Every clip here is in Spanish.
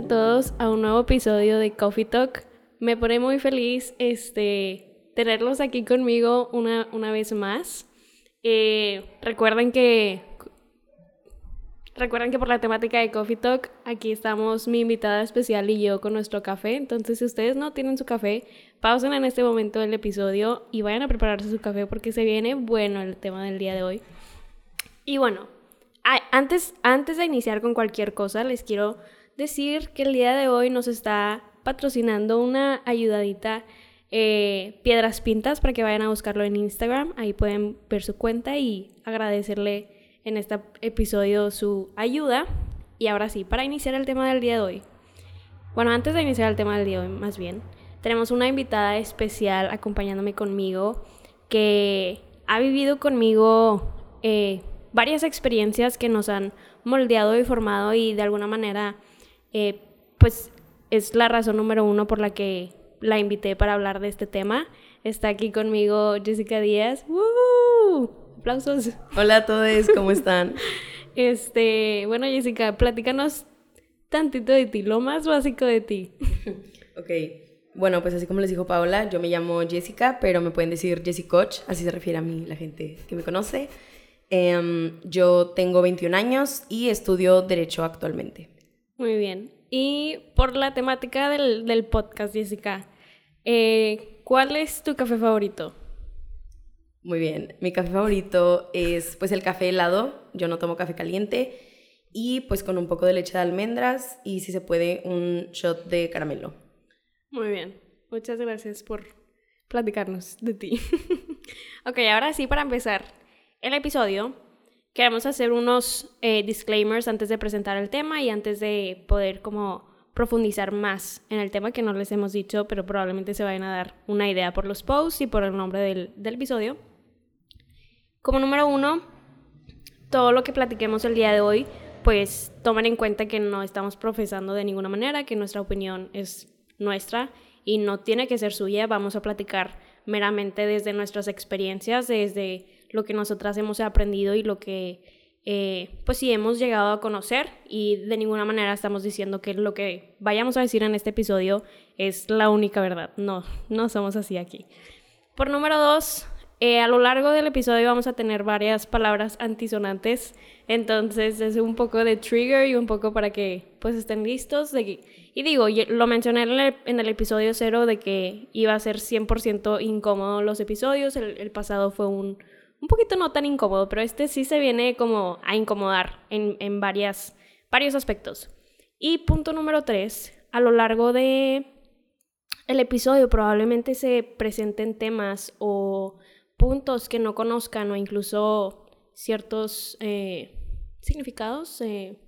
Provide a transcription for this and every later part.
a todos a un nuevo episodio de Coffee Talk. Me pone muy feliz este, tenerlos aquí conmigo una, una vez más. Eh, recuerden que recuerden que por la temática de Coffee Talk aquí estamos mi invitada especial y yo con nuestro café. Entonces, si ustedes no tienen su café, pausen en este momento el episodio y vayan a prepararse su café porque se viene bueno el tema del día de hoy. Y bueno, antes, antes de iniciar con cualquier cosa, les quiero decir que el día de hoy nos está patrocinando una ayudadita eh, Piedras Pintas para que vayan a buscarlo en Instagram. Ahí pueden ver su cuenta y agradecerle en este episodio su ayuda. Y ahora sí, para iniciar el tema del día de hoy. Bueno, antes de iniciar el tema del día de hoy, más bien, tenemos una invitada especial acompañándome conmigo que ha vivido conmigo eh, varias experiencias que nos han moldeado y formado y de alguna manera, eh, pues es la razón número uno por la que la invité para hablar de este tema. Está aquí conmigo Jessica Díaz. ¡Woo! Aplausos. Hola a todos, ¿cómo están? este, bueno Jessica, platícanos tantito de ti, lo más básico de ti. ok. Bueno, pues así como les dijo Paola, yo me llamo Jessica, pero me pueden decir Jessie Coach, así se refiere a mí la gente que me conoce. Em, yo tengo 21 años y estudio Derecho actualmente. Muy bien. Y por la temática del, del podcast, Jessica, eh, ¿cuál es tu café favorito? Muy bien, mi café favorito es pues el café helado, yo no tomo café caliente y pues con un poco de leche de almendras y si se puede un shot de caramelo. Muy bien, muchas gracias por platicarnos de ti. ok, ahora sí, para empezar, el episodio, queremos hacer unos eh, disclaimers antes de presentar el tema y antes de poder como profundizar más en el tema que no les hemos dicho, pero probablemente se vayan a dar una idea por los posts y por el nombre del, del episodio. Como número uno, todo lo que platiquemos el día de hoy, pues tomen en cuenta que no estamos profesando de ninguna manera, que nuestra opinión es nuestra y no tiene que ser suya. Vamos a platicar meramente desde nuestras experiencias, desde lo que nosotras hemos aprendido y lo que, eh, pues sí, hemos llegado a conocer y de ninguna manera estamos diciendo que lo que vayamos a decir en este episodio es la única verdad. No, no somos así aquí. Por número dos, eh, a lo largo del episodio vamos a tener varias palabras antisonantes, entonces es un poco de trigger y un poco para que pues estén listos. De y digo, lo mencioné en el, en el, episodio cero de que iba a ser 100% incómodo los episodios, el pasado fue un, un poquito no tan incómodo, pero este sí se viene como a incomodar en, en varias, varios aspectos. Y punto número tres, a lo largo de el episodio probablemente se presenten temas o puntos que no conozcan o incluso ciertos eh, significados, eh,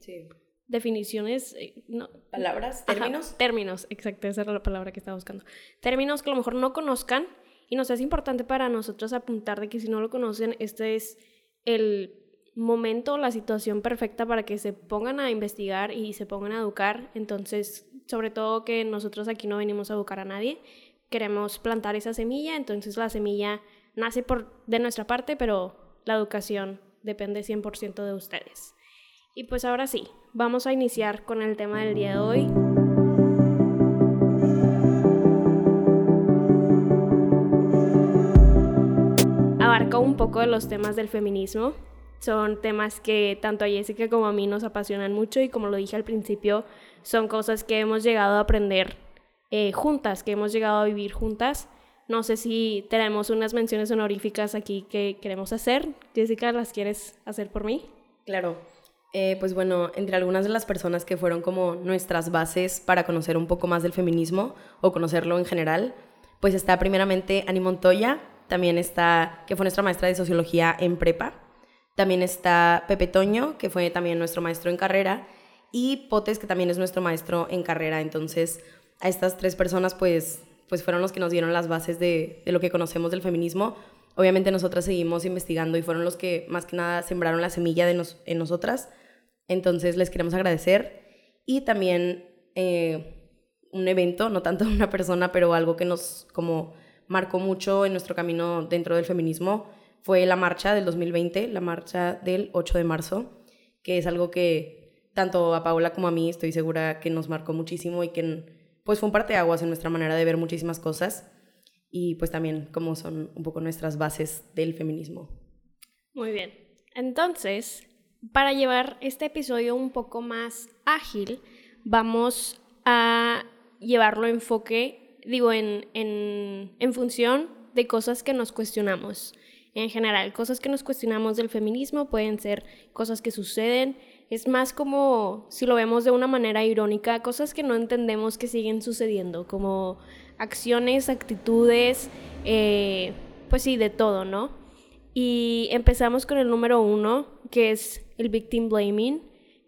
definiciones, eh, palabras, términos. términos, exacto, esa era la palabra que estaba buscando. Términos que a lo mejor no conozcan y nos es importante para nosotros apuntar de que si no lo conocen, este es el momento, la situación perfecta para que se pongan a investigar y se pongan a educar. Entonces, sobre todo que nosotros aquí no venimos a educar a nadie, queremos plantar esa semilla, entonces la semilla nace por, de nuestra parte, pero la educación depende 100% de ustedes. Y pues ahora sí, vamos a iniciar con el tema del día de hoy. Un poco de los temas del feminismo. Son temas que tanto a Jessica como a mí nos apasionan mucho y como lo dije al principio, son cosas que hemos llegado a aprender eh, juntas, que hemos llegado a vivir juntas. No sé si tenemos unas menciones honoríficas aquí que queremos hacer. Jessica, ¿las quieres hacer por mí? Claro. Eh, pues bueno, entre algunas de las personas que fueron como nuestras bases para conocer un poco más del feminismo o conocerlo en general, pues está primeramente Ani Montoya, también está, que fue nuestra maestra de sociología en prepa. También está Pepe Toño, que fue también nuestro maestro en carrera. Y Potes, que también es nuestro maestro en carrera. Entonces, a estas tres personas, pues, pues fueron los que nos dieron las bases de, de lo que conocemos del feminismo. Obviamente nosotras seguimos investigando y fueron los que más que nada sembraron la semilla de nos, en nosotras. Entonces les queremos agradecer. Y también eh, un evento, no tanto una persona, pero algo que nos como marcó mucho en nuestro camino dentro del feminismo fue la marcha del 2020, la marcha del 8 de marzo, que es algo que tanto a Paola como a mí estoy segura que nos marcó muchísimo y que pues fue un parteaguas en nuestra manera de ver muchísimas cosas y pues también como son un poco nuestras bases del feminismo. Muy bien. Entonces, para llevar este episodio un poco más ágil, vamos a llevarlo enfoque, digo, en, en, en función de cosas que nos cuestionamos. En general, cosas que nos cuestionamos del feminismo pueden ser cosas que suceden, es más como, si lo vemos de una manera irónica, cosas que no entendemos que siguen sucediendo, como acciones, actitudes, eh, pues sí, de todo, ¿no? Y empezamos con el número uno, que es el victim blaming,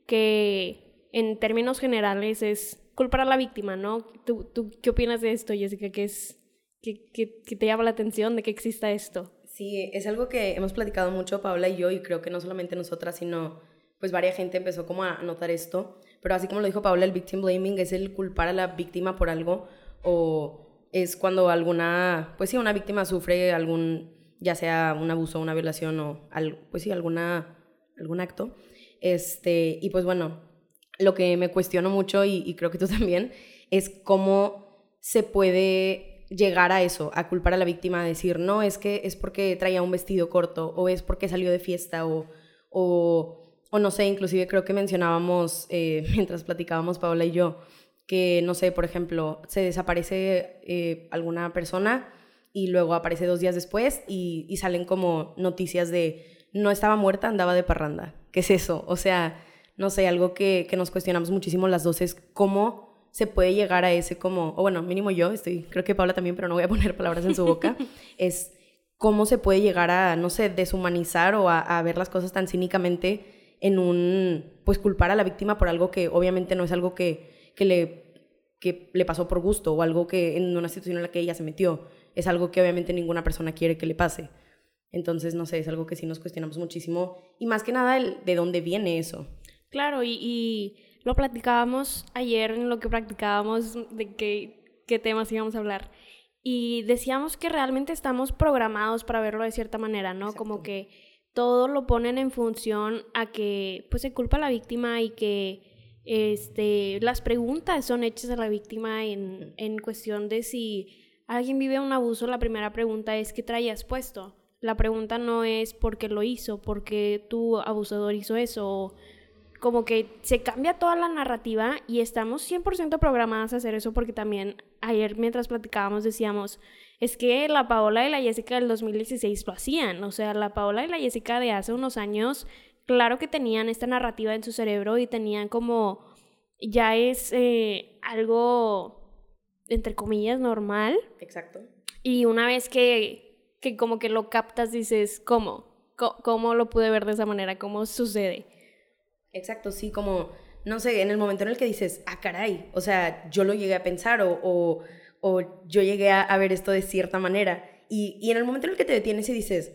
que en términos generales es culpar a la víctima, ¿no? ¿Tú, tú qué opinas de esto, Jessica? ¿Qué, es, qué, qué, qué te llama la atención de que exista esto? Sí, es algo que hemos platicado mucho Paula y yo, y creo que no solamente nosotras, sino pues varias gente empezó como a notar esto. Pero así como lo dijo Paula, el victim blaming es el culpar a la víctima por algo o es cuando alguna, pues sí, una víctima sufre algún, ya sea un abuso, una violación o, pues sí, alguna, algún acto. Este, y pues bueno, lo que me cuestiono mucho y, creo que tú también es cómo se puede llegar a eso, a culpar a la víctima, a decir, no, es que es porque traía un vestido corto, o es porque salió de fiesta, o, o, no sé, inclusive creo que mencionábamos, eh, mientras platicábamos Paola y yo, que, no sé, por ejemplo, se desaparece eh, alguna persona y luego aparece dos días después y salen como noticias de, no estaba muerta, andaba de parranda. ¿Qué es eso? O sea, no sé, algo que, que nos cuestionamos muchísimo las dos es cómo se puede llegar a ese como, o bueno, mínimo yo, estoy, creo que Paula también, pero no voy a poner palabras en su boca, es cómo se puede llegar a, no sé, deshumanizar o a, ver las cosas tan cínicamente en un, pues culpar a la víctima por algo que obviamente no es algo que, que le, que le pasó por gusto o algo que en una situación en la que ella se metió, es algo que obviamente ninguna persona quiere que le pase. Entonces, no sé, es algo que sí nos cuestionamos muchísimo y más que nada el, de dónde viene eso. Claro, y, y lo platicábamos ayer en lo que practicábamos de qué, qué temas íbamos a hablar. Y decíamos que realmente estamos programados para verlo de cierta manera, ¿no? Como que todo lo ponen en función a que pues se culpa a la víctima y que este, las preguntas son hechas a la víctima en, en cuestión de si alguien vive un abuso, la primera pregunta es ¿qué traías puesto? La pregunta no es por qué lo hizo, por qué tu abusador hizo eso, como que se cambia toda la narrativa y estamos 100% programadas a hacer eso porque también ayer mientras platicábamos decíamos, es que la Paola y la Jessica del 2016 lo hacían, o sea, la Paola y la Jessica de hace unos años, claro que tenían esta narrativa en su cerebro y tenían como, ya es eh, algo, entre comillas, normal. Exacto. Y una vez que, que como que lo captas, dices, ¿cómo? ¿Cómo lo pude ver de esa manera? ¿Cómo sucede? Exacto, sí, como, no sé, en el momento en el que dices, ah, caray, o sea, yo lo llegué a pensar o, o, o yo llegué a, a, ver esto de cierta manera. Y, y, en el momento en el que te detienes y dices,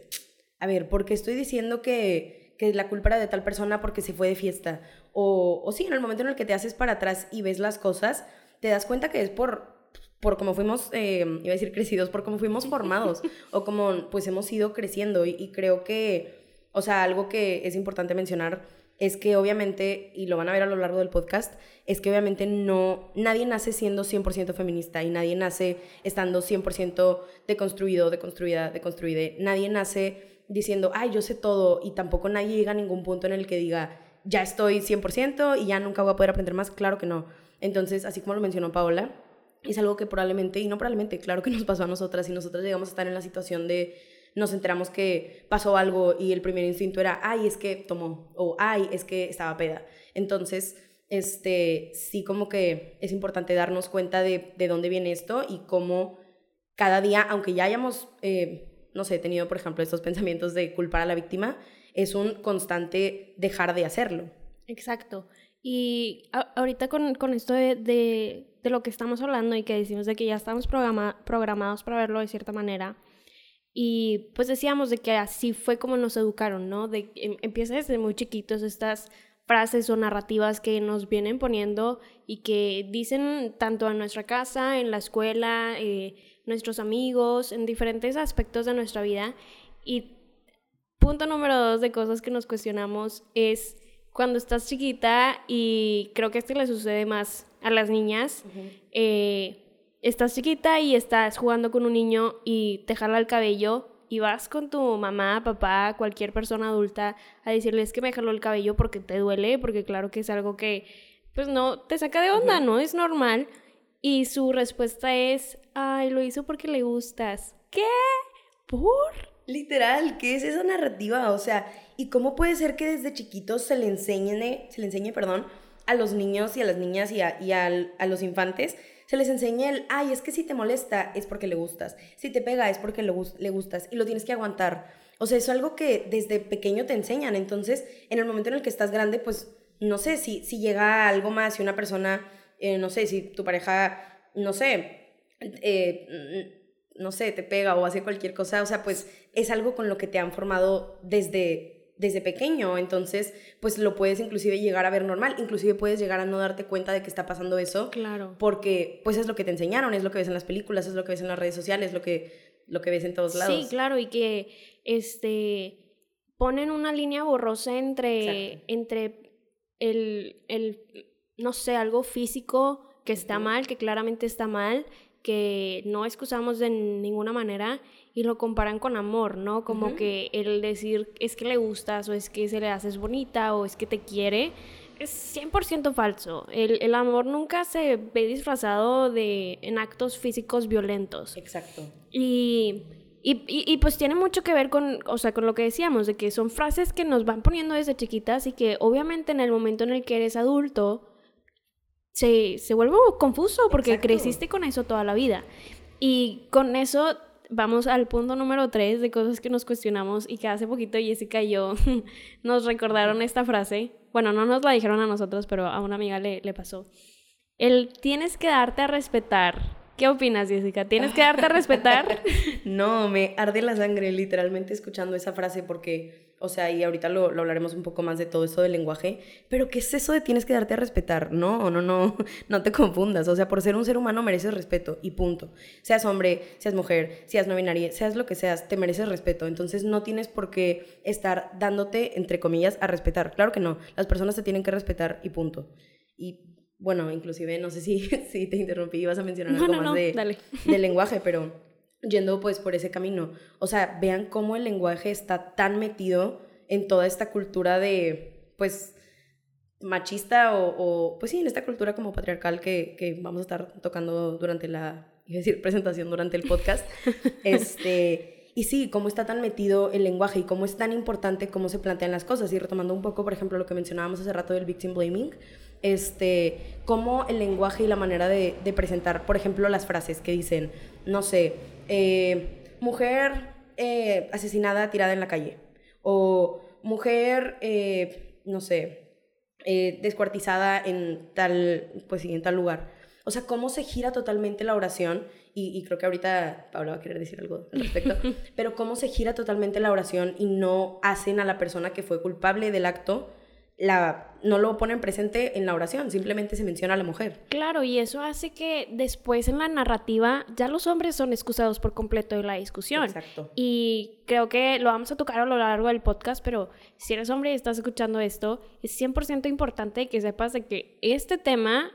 a ver, ¿por qué estoy diciendo que, que la culpa era de tal persona porque se fue de fiesta? O, o sí, en el momento en el que te haces para atrás y ves las cosas, te das cuenta que es por, por cómo fuimos, eh, iba a decir crecidos, por cómo fuimos formados o como pues hemos ido creciendo. Y, y creo que, o sea, algo que es importante mencionar es que obviamente, y lo van a ver a lo largo del podcast, es que obviamente no, nadie nace siendo 100% feminista y nadie nace estando 100% deconstruido, deconstruida, deconstruida. Nadie nace diciendo, ay, yo sé todo y tampoco nadie llega a ningún punto en el que diga, ya estoy 100% y ya nunca voy a poder aprender más. Claro que no. Entonces, así como lo mencionó Paola, es algo que probablemente, y no probablemente, claro que nos pasó a nosotras y nosotras llegamos a estar en la situación de nos enteramos que pasó algo y el primer instinto era, ay, es que tomó, o ay, es que estaba peda. Entonces, este, sí como que es importante darnos cuenta de, de dónde viene esto y cómo cada día, aunque ya hayamos, eh, no sé, tenido, por ejemplo, estos pensamientos de culpar a la víctima, es un constante dejar de hacerlo. Exacto. Y ahorita con, con esto de, de, de, lo que estamos hablando y que decimos de que ya estamos programa, programados para verlo de cierta manera, y pues decíamos de que así fue como nos educaron, ¿no? De em, empieza desde muy chiquitos estas frases o narrativas que nos vienen poniendo y que dicen tanto en nuestra casa, en la escuela, eh, nuestros amigos, en diferentes aspectos de nuestra vida. Y punto número dos de cosas que nos cuestionamos es cuando estás chiquita y creo que esto le sucede más a las niñas. eh, estás chiquita y estás jugando con un niño y te jala el cabello y vas con tu mamá, papá, cualquier persona adulta a decirles que me jaló el cabello porque te duele, porque claro que es algo que pues no te saca de onda, ¿no? Es normal. Y su respuesta es, ay, lo hizo porque le gustas. ¿Qué? ¿Por? Literal, ¿qué es esa narrativa? O sea, ¿y cómo puede ser que desde chiquitos se le enseñe, se le enseñe, perdón, a los niños y a las niñas y a, y al- a los infantes, se les enseñe el, ay, es que si te molesta es porque le gustas, si te pega es porque le, le gustas y lo tienes que aguantar. O sea, es algo que desde pequeño te enseñan. Entonces, en el momento en el que estás grande, pues, no sé, si, si llega algo más, si una persona, eh, no sé, si tu pareja, no sé, eh, mm, no sé, te pega o hace cualquier cosa, o sea, pues es algo con lo que te han formado desde, desde pequeño, entonces, pues lo puedes inclusive llegar a ver normal, inclusive puedes llegar a no darte cuenta de que está pasando eso, Claro. porque pues es lo que te enseñaron, es lo que ves en las películas, es lo que ves en las redes sociales, es lo que, lo que ves en todos lados. Sí, claro, y que este ponen una línea borrosa entre, Exacto. entre el, el, no sé, algo físico que está mal, que claramente está mal, que no excusamos de ninguna manera y lo comparan con amor, ¿no? Como que el decir es que le gustas o es que se le haces bonita o es que te quiere es 100% falso. El, el amor nunca se ve disfrazado de en actos físicos violentos. Exacto. Y, y, y- y, pues tiene mucho que ver con, o sea, con lo que decíamos, de que son frases que nos van poniendo desde chiquitas y que obviamente en el momento en el que eres adulto se, se vuelve confuso porque Exacto. creciste con eso toda la vida. Y con eso vamos al punto número tres de cosas que nos cuestionamos y que hace poquito Jessica y yo nos recordaron esta frase. Bueno, no nos la dijeron a nosotros, pero a una amiga le, le pasó. El tienes que darte a respetar. ¿Qué opinas, Jessica? ¿Tienes que darte a respetar? No, me arde la sangre literalmente escuchando esa frase porque, o sea, y ahorita lo, lo hablaremos un poco más de todo eso del lenguaje, pero ¿qué es eso de tienes que darte a respetar? No, no, no, no te confundas, o sea, por ser un ser humano mereces respeto y punto. Seas hombre, seas mujer, seas no binaria, seas lo que seas, te mereces respeto, entonces no tienes por qué estar dándote, entre comillas, a respetar. Claro que no, las personas te tienen que respetar y punto. Y bueno, inclusive, no sé si, si te interrumpí, ibas a mencionar No, algo no, más no, de, dale. del lenguaje, pero yendo pues por ese camino. O sea, vean cómo el lenguaje está tan metido en toda esta cultura de, pues, machista o, o, pues sí, en esta cultura como patriarcal que, que vamos a estar tocando durante la, decir, presentación durante el podcast. este, y sí, cómo está tan metido el lenguaje y cómo es tan importante cómo se plantean las cosas. Y retomando un poco, por ejemplo, lo que mencionábamos hace rato del victim blaming, este, cómo el lenguaje y la manera de, de presentar, por ejemplo, las frases que dicen, no sé, eh, mujer eh, asesinada tirada en la calle, o mujer, eh, no sé, descuartizada en tal, pues sí, en tal lugar. O sea, cómo se gira totalmente la oración, y, y creo que ahorita Paula va a querer decir algo al respecto, pero cómo se gira totalmente la oración y no hacen a la persona que fue culpable del acto, la, no lo ponen presente en la oración, simplemente se menciona a la mujer. Claro, y eso hace que después en la narrativa ya los hombres son excusados por completo de la discusión. Exacto. Y creo que lo vamos a tocar a lo largo del podcast, pero si eres hombre y estás escuchando esto, es 100% importante que sepas de que este tema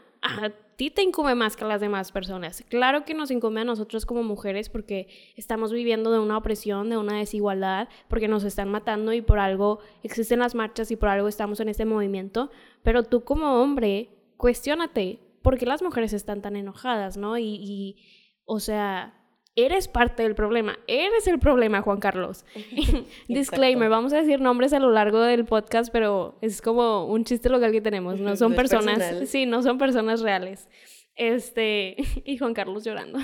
ti te incumbe más que a las demás personas. Claro que nos incumbe a nosotros como mujeres porque estamos viviendo de una opresión, de una desigualdad, porque nos están matando y por algo existen las marchas y por algo estamos en este movimiento, pero tú como hombre, cuestiónate, ¿por qué las mujeres están tan enojadas, no? Y, y o sea, eres parte del problema, eres el problema, Juan Carlos. Disclaimer, vamos a decir nombres a lo largo del podcast, pero es como un chiste local que tenemos, no son No personas, personal. sí, no son personas reales. Este, y Juan Carlos llorando.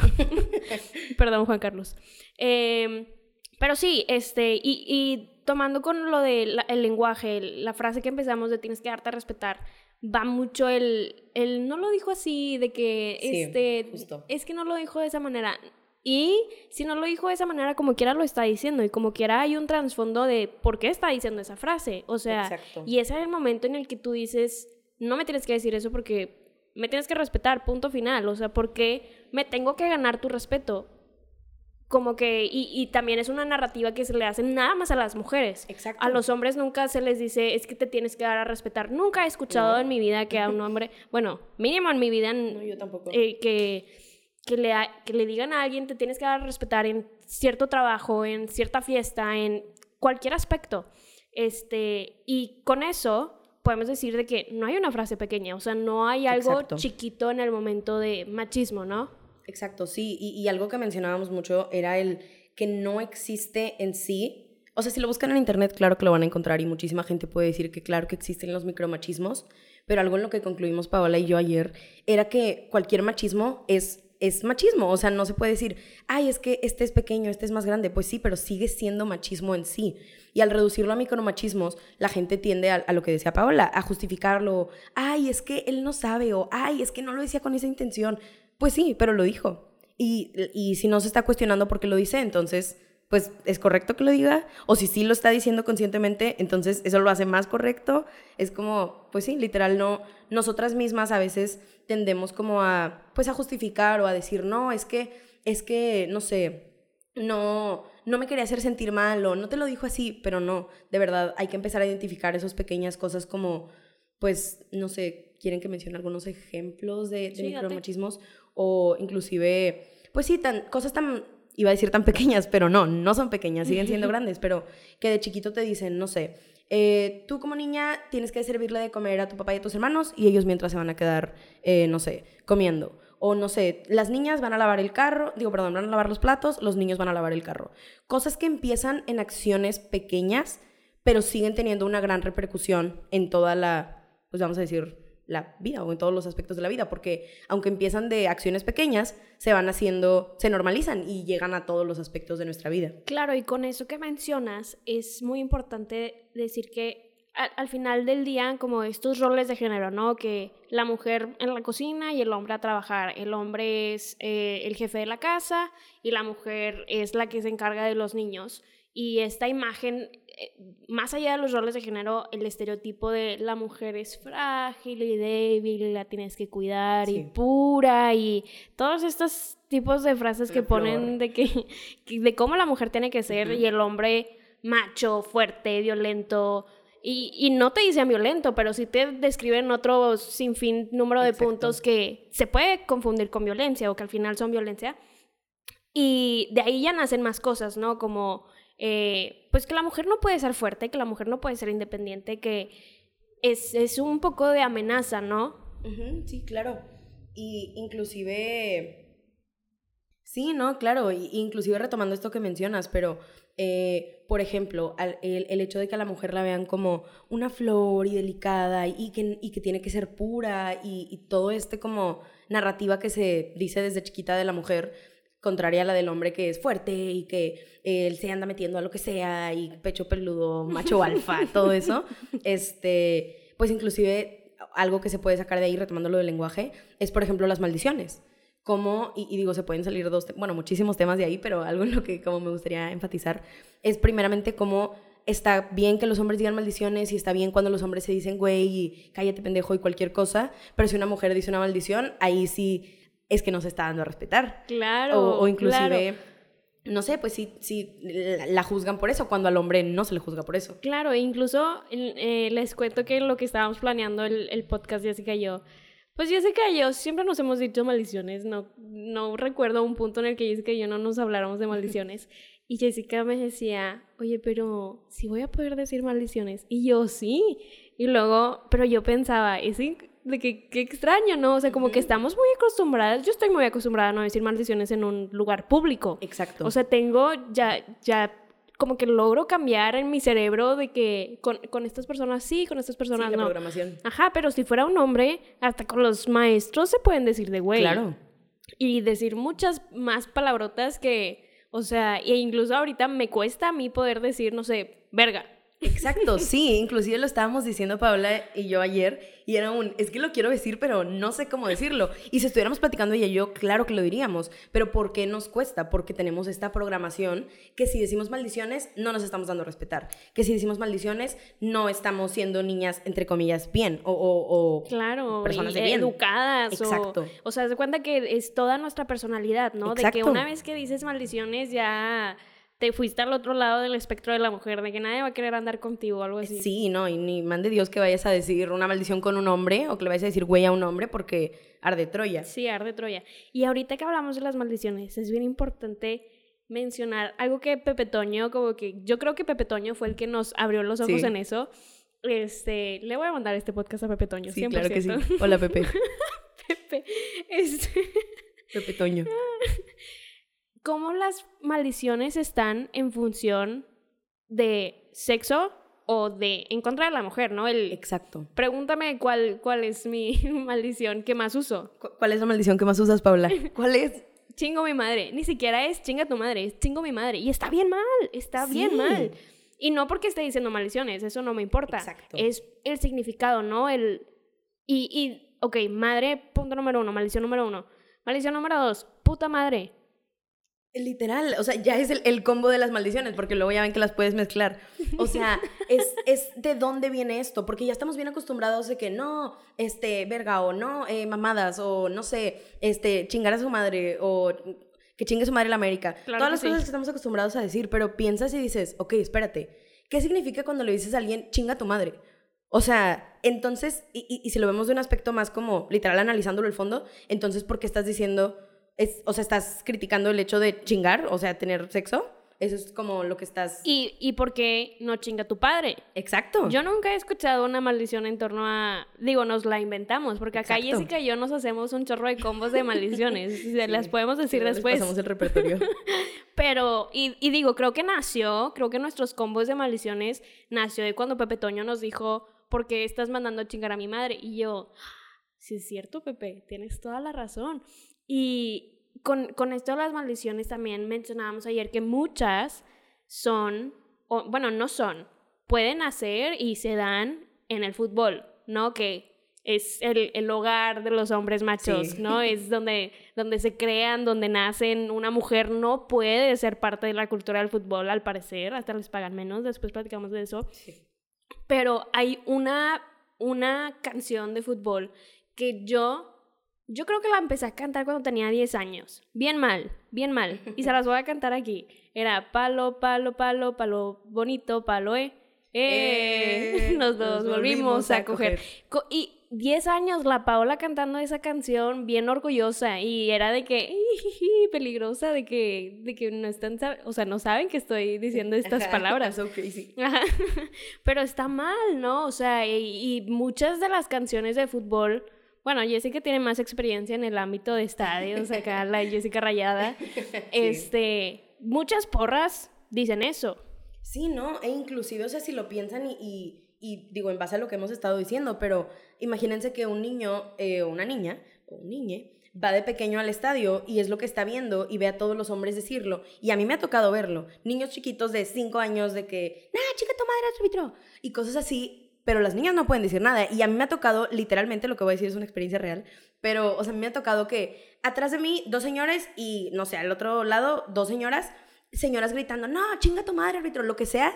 Perdón, Juan Carlos. Eh, pero sí, este, y, y tomando con lo del el lenguaje, la frase que empezamos de tienes que darte a respetar, va mucho el, el no lo dijo así, de que, Sí, este, justo. es que no lo dijo de esa manera. Y si no lo dijo de esa manera, como quiera lo está diciendo. Y como quiera hay un trasfondo de por qué está diciendo esa frase. O sea, Exacto. y ese es el momento en el que tú dices, no me tienes que decir eso porque me tienes que respetar, punto final. O sea, ¿por qué me tengo que ganar tu respeto? como que, y, y, también es una narrativa que se le hace nada más a las mujeres. Exacto. A los hombres nunca se les dice, es que te tienes que dar a respetar. Nunca he escuchado en mi vida que a un hombre, bueno, mínimo en mi vida, No, yo tampoco. eh, que, que, le, que le digan a alguien, te tienes que dar a respetar en cierto trabajo, en cierta fiesta, en cualquier aspecto. Este, y con eso podemos decir de que no hay una frase pequeña, o sea, no hay algo Exacto. chiquito en el momento de machismo, ¿no? Exacto, sí. Y, y algo que mencionábamos mucho era el que no existe en sí. O sea, si lo buscan en internet, claro que lo van a encontrar y muchísima gente puede decir que claro que existen los micromachismos, pero algo en lo que concluimos Paola y yo ayer era que cualquier machismo es, es machismo. O sea, no se puede decir, ay, es que este es pequeño, este es más grande. Pues sí, pero sigue siendo machismo en sí. Y al reducirlo a micromachismos, la gente tiende a, a lo que decía Paola, a justificarlo. Ay, es que él no sabe o ay, es que no lo decía con esa intención. Pues sí, pero lo dijo. Y, y si no se está cuestionando por qué lo dice, entonces, pues es correcto que lo diga. O si sí lo está diciendo conscientemente, entonces eso lo hace más correcto. Es como, pues sí, literal, no. Nosotras mismas a veces tendemos como a, pues a justificar o a decir, no, es que, es que, no sé, no, no me quería hacer sentir mal o no te lo dijo así, pero no, de verdad, hay que empezar a identificar esas pequeñas cosas como, pues, no sé, quieren que mencione algunos ejemplos de, de Sí, micromachismos o inclusive, pues sí, tan, cosas tan, iba a decir tan pequeñas, pero no, no son pequeñas, siguen siendo grandes, pero que de chiquito te dicen, no sé, eh, tú como niña tienes que servirle de comer a tu papá y a tus hermanos y ellos mientras se van a quedar, eh, no sé, comiendo. O no sé, las niñas van a lavar el carro, digo, perdón, van a lavar los platos, los niños van a lavar el carro. Cosas que empiezan en acciones pequeñas, pero siguen teniendo una gran repercusión en toda la, pues vamos a decir, la vida o en todos los aspectos de la vida, porque aunque empiezan de acciones pequeñas, se van haciendo, se normalizan y llegan a todos los aspectos de nuestra vida. Claro, y con eso que mencionas, es muy importante decir que al, al final del día, como estos roles de género, ¿no? Que la mujer en la cocina y el hombre a trabajar. El hombre es eh, el jefe de la casa y la mujer es la que se encarga de los niños. Y esta imagen, más allá de los roles de género, el estereotipo de la mujer es frágil y débil y la tienes que cuidar y Sí. pura y todos estos tipos de frases que flor. ponen de que, de cómo la mujer tiene que ser y el hombre macho, fuerte, violento. Y, y no te dicen violento, pero sí te describen otro sinfín número de Exacto. puntos que se puede confundir con violencia o que al final son violencia. Y de ahí ya nacen más cosas, ¿no? Como, eh, pues que la mujer no puede ser fuerte, que la mujer no puede ser independiente, que es, es un poco de amenaza, ¿no? Sí, claro. Y inclusive... Sí, no, claro, y- inclusive retomando esto que mencionas, pero, eh, por ejemplo, el, el hecho de que a la mujer la vean como una flor y delicada y que, y que tiene que ser pura y, y todo este como narrativa que se dice desde chiquita de la mujer, contraria a la del hombre que es fuerte y que eh, él se anda metiendo a lo que sea y pecho peludo, macho alfa, todo eso, este, pues inclusive algo que se puede sacar de ahí, retomando lo del lenguaje, es por ejemplo las maldiciones. Como, y, y digo, se pueden salir dos, bueno, muchísimos temas de ahí, pero algo en lo que como me gustaría enfatizar es primeramente cómo está bien que los hombres digan maldiciones y está bien cuando los hombres se dicen güey y cállate pendejo y cualquier cosa, pero si una mujer dice una maldición, ahí sí es que no se está dando a respetar. Claro. O, o inclusive, claro. no sé, pues sí, sí la, la juzgan por eso, cuando al hombre no se le juzga por eso. Claro, e incluso eh, les cuento que lo que estábamos planeando el, el podcast Jessica y yo, pues Jessica y yo siempre nos hemos dicho maldiciones, no, no recuerdo un punto en el que Jessica y yo no nos habláramos de maldiciones. Y Jessica me decía, oye, pero si voy a poder decir maldiciones. Y yo sí. Y luego, pero yo pensaba, es de que qué extraño, ¿no? O sea, como que estamos muy acostumbradas, yo estoy muy acostumbrada a no decir maldiciones en un lugar público. Exacto. O sea, tengo ya, ya como que logro cambiar en mi cerebro de que con, con estas personas sí, con estas sí, personas la no. programación. Ajá, pero si fuera un hombre, hasta con los maestros se pueden decir de güey. Claro. Y decir muchas más palabrotas que, o sea, e incluso ahorita me cuesta a mí poder decir, no sé, verga. Exacto, sí, inclusive lo estábamos diciendo Paola y yo ayer y era un, es que lo quiero decir, pero no sé cómo decirlo. Y si estuviéramos platicando ella y yo, claro que lo diríamos, pero ¿por qué nos cuesta? Porque tenemos esta programación que si decimos maldiciones no nos estamos dando a respetar, que si decimos maldiciones no estamos siendo niñas, entre comillas, bien o, o, claro, personas de bien. educadas. Exacto. O, sea, se cuenta que es toda nuestra personalidad, ¿no? De que una vez que dices maldiciones ya te fuiste al otro lado del espectro de la mujer, de que nadie va a querer andar contigo o algo así. Sí, no, y ni mande Dios que vayas a decir una maldición con un hombre o que le vayas a decir güey a un hombre porque arde Troya. Sí, arde Troya. Y ahorita que hablamos de las maldiciones, es bien importante mencionar algo que Pepe Toño, como que yo creo que Pepe Toño fue el que nos abrió los ojos en eso. Este, le voy a mandar este podcast a Pepe Toño, sí, claro que sí. Hola, Pepe. Pepe, este... Pepe Toño. cómo las maldiciones están en función de sexo o de en contra de la mujer, ¿no? El, Exacto. Pregúntame cuál, cuál es mi maldición que más uso. ¿Cuál es la maldición que más usas, Paula? ¿Cuál es? chingo mi madre. Ni siquiera es chinga tu madre, es chingo mi madre. Y está bien mal, está bien mal. Y no porque esté diciendo maldiciones, eso no me importa. Exacto. Es el significado, ¿no? El... Y, y, ok, madre, punto número uno, maldición número uno. Maldición número dos, puta madre. Literal, o sea, ya es el, combo de las maldiciones, porque luego ya ven que las puedes mezclar. O sea, es, es de dónde viene esto, porque ya estamos bien acostumbrados de que no, este, verga, o no, eh, mamadas, o no sé, este, chingar a su madre, o que chingue su madre la América. Todas las cosas que estamos acostumbrados a decir, pero piensas y dices, ok, espérate, ¿qué significa cuando le dices a alguien, chinga a tu madre? O sea, entonces, y, y si lo vemos de un aspecto más como literal analizándolo el fondo, entonces, ¿por qué estás diciendo o sea, estás criticando el hecho de chingar, o sea, tener sexo. Eso es como lo que estás... ¿Y, ¿Y por qué no chinga tu padre? Exacto. Yo nunca he escuchado una maldición en torno a... Digo, nos la inventamos, porque acá Jessica y yo nos hacemos un chorro de combos de maldiciones. Se las podemos decir después. Pasamos el repertorio. Pero, y, y, digo, creo que nació, creo que nuestros combos de maldiciones nació de cuando Pepe Toño nos dijo, ¿por qué estás mandando a chingar a mi madre? Y yo, sí es cierto, Pepe, tienes toda la razón. Y con, con esto de las maldiciones también mencionábamos ayer que muchas son, o, bueno, no son, pueden hacer y se dan en el fútbol, ¿no? Que es el, el hogar de los hombres machos, ¿no? Es donde, donde se crean, donde nacen. Una mujer no puede ser parte de la cultura del fútbol, al parecer, hasta les pagan menos, después platicamos de eso. Pero hay una, una canción de fútbol que yo yo creo que la empecé a cantar cuando tenía 10 años. Bien mal, bien mal. Y se las voy a cantar aquí. Era palo, palo, palo, palo bonito, palo, eh. Eh, nos, dos volvimos, a coger. y 10 años la Paola cantando esa canción bien orgullosa y era de que peligrosa de que de que no están o sea no saben que estoy diciendo estas palabras okay, sí. pero está mal no o sea y muchas de las canciones de fútbol bueno, Jessica tiene más experiencia en el ámbito de estadios, acá la Jessica Rayada. Este, muchas porras dicen eso. Sí, ¿no? E inclusive, o sea, si lo piensan y, y, digo, en base a lo que hemos estado diciendo, pero imagínense que un niño eh, o una niña o un niñe va de pequeño al estadio y es lo que está viendo y ve a todos los hombres decirlo. Y a mí me ha tocado verlo. Niños chiquitos de 5 años de que, nah, chica, tu madre, árbitro. Y cosas así pero las niñas no pueden decir nada. Y a mí me ha tocado, literalmente lo que voy a decir es una experiencia real, pero, o sea, a mí me ha tocado que atrás de mí dos señores y, no sé, al otro lado dos señoras, señoras gritando, no, chinga tu madre, árbitro, lo que sea.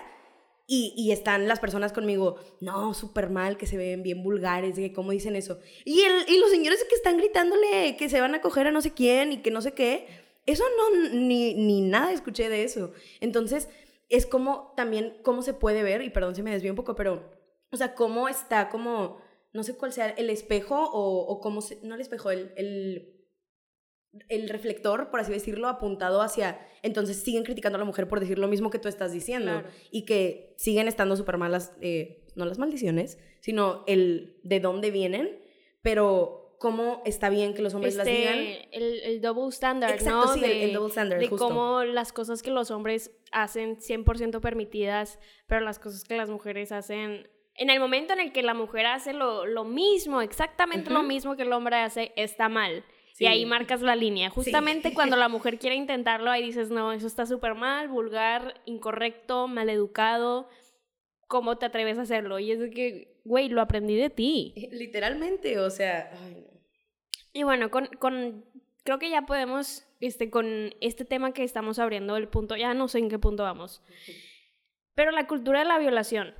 Y, y, están las personas conmigo, no, súper mal, que se ven bien vulgares, cómo dicen eso. Y, el, y los señores que están gritándole que se van a coger a no sé quién y que no sé qué, eso no, ni, ni nada escuché de eso. Entonces, es como también, cómo se puede ver, y perdón si me desvío un poco, pero o sea, cómo está como, no sé cuál sea, el espejo o, o cómo, se, no el espejo, el, el, el, reflector, por así decirlo, apuntado hacia, entonces siguen criticando a la mujer por decir lo mismo que tú estás diciendo y que siguen estando súper malas, eh, no las maldiciones, sino el de dónde vienen, pero cómo está bien que los hombres las digan. Este, el, el double standard, Exacto, ¿no? Sí, de, el, double standard, de cómo las cosas que los hombres hacen 100% permitidas, pero las cosas que las mujeres hacen en el momento en el que la mujer hace lo, lo mismo, exactamente lo mismo que el hombre hace, está mal. Y ahí marcas la línea. Justamente cuando la mujer quiere intentarlo, ahí dices, no, eso está súper mal, vulgar, incorrecto, maleducado. ¿cómo te atreves a hacerlo? Y es que, güey, lo aprendí de ti. Literalmente, o sea, ay, no. Y bueno, con, con, creo que ya podemos, este, con este tema que estamos abriendo, el punto, ya no sé en qué punto vamos. Pero la cultura de la violación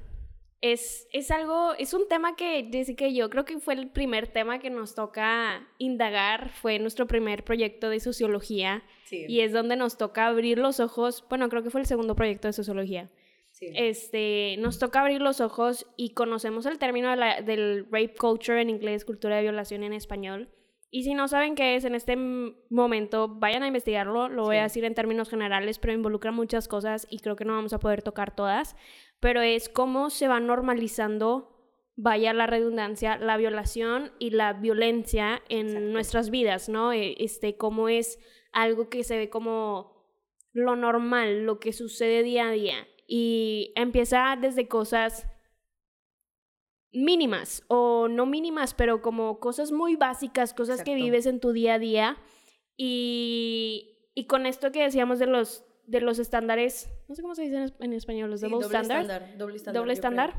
es, es algo, es un tema que, que yo creo que fue el primer tema que nos toca indagar, fue nuestro primer proyecto de sociología Sí. y es donde nos toca abrir los ojos, bueno, creo que fue el segundo proyecto de sociología. sí. Este, nos toca abrir los ojos y conocemos el término de la- del rape culture en inglés, cultura de violación en español. Y si no saben qué es en este momento, vayan a investigarlo. Lo voy a Sí. decir en términos generales, pero involucra muchas cosas y creo que no vamos a poder tocar todas. Pero es cómo se va normalizando, vaya la redundancia, la violación y la violencia en Exacto. nuestras vidas, ¿no? E- Este, cómo es algo que se ve como lo normal, lo que sucede día a día. Y empieza desde cosas mínimas o no mínimas, pero como cosas muy básicas, cosas que vives en tu día a día. Y, y con esto que decíamos de los, de los estándares, no sé cómo se dice en, es- en español, los Sí, double, standards. estándar, doble estándar. Doble estándar.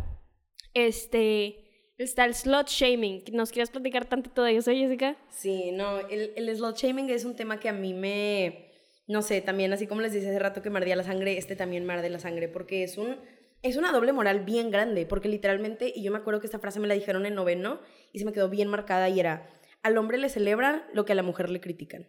Este, está el slot shaming. ¿Nos quieres platicar tantito de eso, Jessica? Sí, no, el, el slot shaming es un tema que a mí me, no sé, también así como les dije hace rato que me ardía la sangre, este también me arde la sangre, porque es un, es una doble moral bien grande, porque literalmente, y yo me acuerdo que esta frase me la dijeron en noveno y se me quedó bien marcada y era, al hombre le celebran lo que a la mujer le critican.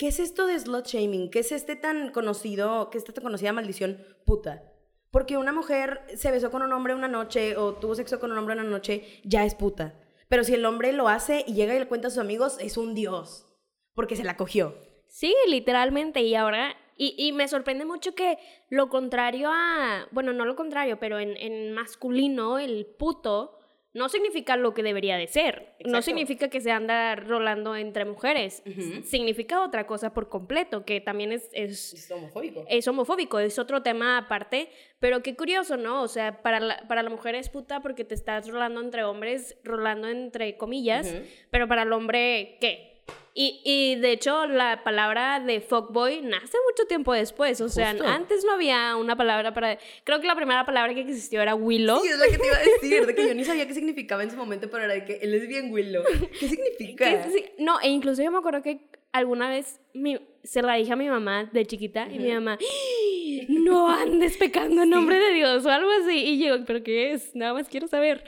¿Qué es esto de slot shaming? ¿Qué es este tan conocido, qué es esta tan conocida maldición puta? Porque una mujer se besó con un hombre una noche o tuvo sexo con un hombre una noche, ya es puta. Pero si el hombre lo hace y llega y le cuenta a sus amigos, es un dios. Porque se la cogió. Sí, literalmente. Y ahora, y, y me sorprende mucho que lo contrario a, bueno, no lo contrario, pero en, en masculino, el puto, no significa lo que debería de ser. No significa que se anda rolando entre mujeres. Significa otra cosa por completo, que también es, es, Es homofóbico. es homofóbico, es otro tema aparte, pero qué curioso, ¿no? O sea, para la, para la mujer es puta porque te estás rolando entre hombres, rolando entre comillas, pero para el hombre, ¿qué? Y, y de hecho, la palabra de fuckboy nace mucho tiempo después. O sea, Justo. antes no había una palabra para. Creo que la primera palabra que existió era willow. Sí, es la que te iba a decir, de que yo ni sabía qué significaba en su momento, pero era de que él es bien Willow. ¿Qué significa? Sí, no, e incluso yo me acuerdo que alguna vez mi- se la dije a mi mamá de chiquita y mi mamá, "¡Ah! no andes pecando en nombre de Dios o algo así. Y yo, ¿pero qué es? Nada más quiero saber.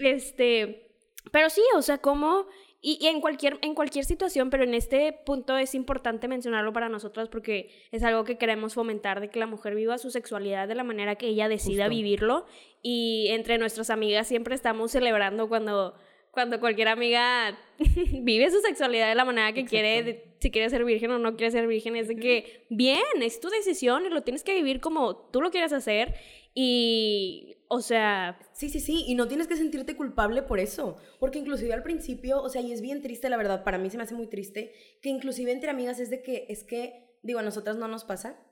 Este, pero sí, o sea, como... Y, y en, cualquier, en cualquier situación, pero en este punto es importante mencionarlo para nosotros porque es algo que queremos fomentar, de que la mujer viva su sexualidad de la manera que ella decida Justo. vivirlo. Y entre nuestras amigas siempre estamos celebrando cuando, cuando cualquier amiga vive su sexualidad de la manera que quiere, de- si quiere ser virgen o no quiere ser virgen, es de que, bien, es tu decisión y lo tienes que vivir como tú lo quieres hacer. Y, o sea, Sí, sí, sí, y no tienes que sentirte culpable por eso, porque inclusive al principio, o sea, y es bien triste, la verdad, para mí se me hace muy triste, que inclusive entre amigas es de que, es que, digo, a nosotras no nos pasa,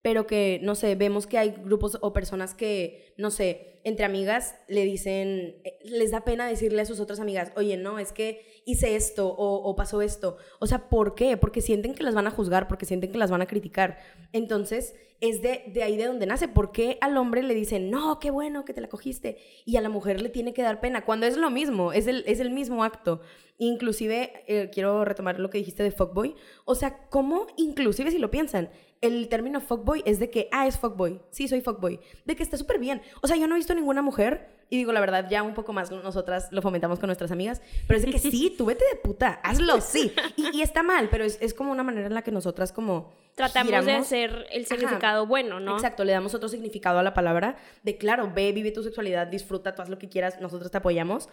pero que, no sé, vemos que hay grupos o personas que, no sé, entre amigas le dicen, eh, les da pena decirle a sus otras amigas, oye, no, es que hice esto o, pasó esto. O sea, ¿por qué? Porque sienten que las van a juzgar, porque sienten que las van a criticar. Entonces, es de, de ahí de donde nace. ¿Por qué al hombre le dicen, no, qué bueno que te la cogiste? Y a la mujer le tiene que dar pena, cuando es lo mismo, es el, es el mismo acto. Inclusive, eh, quiero retomar lo que dijiste de fuckboy. O sea, ¿cómo, inclusive si lo piensan, el término fuckboy es de que, ah, es fuckboy, sí, soy fuckboy, de que está súper bien. O sea, yo no he visto ninguna mujer, y digo la verdad, ya un poco más nosotras lo fomentamos con nuestras amigas, pero es de que sí, tú vete de puta, hazlo, sí. Y, y está mal, pero es, es como una manera en la que nosotras como... tratamos de hacer el Ajá. significado bueno, ¿no? Exacto, le damos otro significado a la palabra de claro, ve, vive tu sexualidad, disfruta, tú haz lo que quieras, nosotros te apoyamos.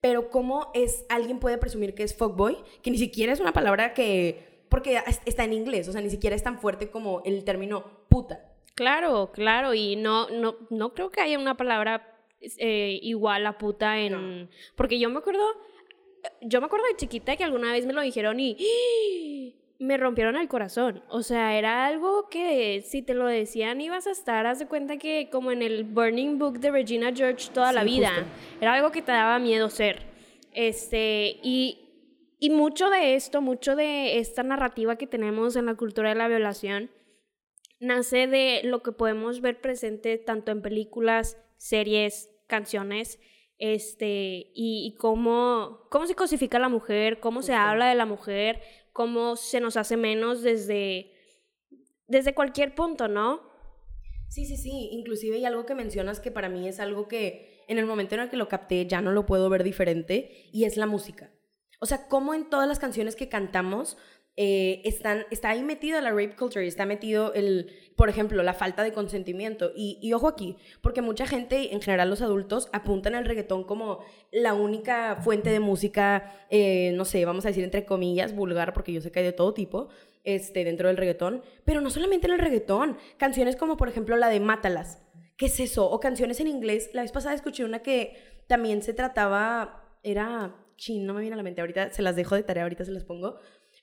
Pero cómo es alguien puede presumir que es fuckboy, que ni siquiera es una palabra que porque es- está en inglés, o sea, ni siquiera es tan fuerte como el término puta. Claro, claro, y no, no, no creo que haya una palabra eh, igual a puta en... Porque yo me acuerdo, yo me acuerdo de chiquita que alguna vez me lo dijeron y me rompieron el corazón. O sea, era algo que si te lo decían ibas a estar, haz de cuenta que como en el Burning Book de Regina George toda la vida. justo. Era algo que te daba miedo ser. Este, y, y mucho de esto, mucho de esta narrativa que tenemos en la cultura de la violación, nace de lo que podemos ver presente tanto en películas, series, canciones, este, y, cómo, cómo se cosifica la mujer, cómo se habla de la mujer, cómo se nos hace menos desde, desde cualquier punto, ¿no? Sí, sí, sí, inclusive hay algo que mencionas que para mí es algo que en el momento en el que lo capté ya no lo puedo ver diferente y es la música. O sea, cómo en todas las canciones que cantamos eh, están, está ahí metido la rape culture y está metido el, por ejemplo, la falta de consentimiento. Y, ojo aquí, porque mucha gente, en general los adultos, apuntan al reggaetón como la única fuente de música, eh, no sé, vamos a decir entre comillas, vulgar, porque yo sé que hay de todo tipo, este, dentro del reggaetón, pero no solamente en el reggaetón, canciones como por ejemplo la de Mátalas. ¿Qué es eso? O canciones en inglés. La vez pasada escuché una que también se trataba, era chin, no me viene a la mente, ahorita se las dejo de tarea, ahorita se las pongo,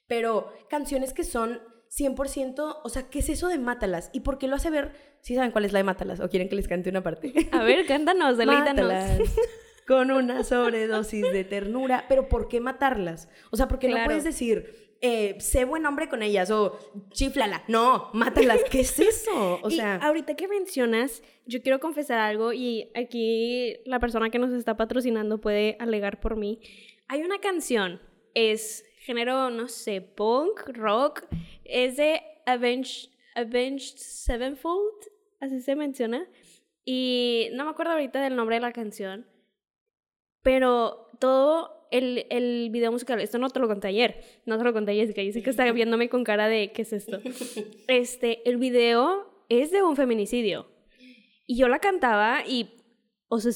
pero canciones que son 100%, o sea, ¿qué es eso de Mátalas? ¿Y por qué lo hace ver? ¿Sí saben cuál es la de Mátalas? ¿O quieren que les cante una parte? A ver, cántanos, deleítanos. con una sobredosis de ternura. Pero ¿por qué matarlas? O sea, porque no puedes decir, eh, sé buen hombre con ellas o chiflala. No, mátalas. ¿Qué es eso? O sea. ahorita que mencionas, yo quiero confesar algo y aquí la persona que nos está patrocinando puede alegar por mí. Hay una canción, es género, no sé, punk, rock, es de Avenged, Avenged Sevenfold, así se menciona. Y no me acuerdo ahorita del nombre de la canción, pero todo el, el video musical, esto no te lo conté ayer, no te lo conté Jessica, Jessica está viéndome con cara de ¿qué es esto? Este, el video es de un feminicidio. Y yo la cantaba y, o sea,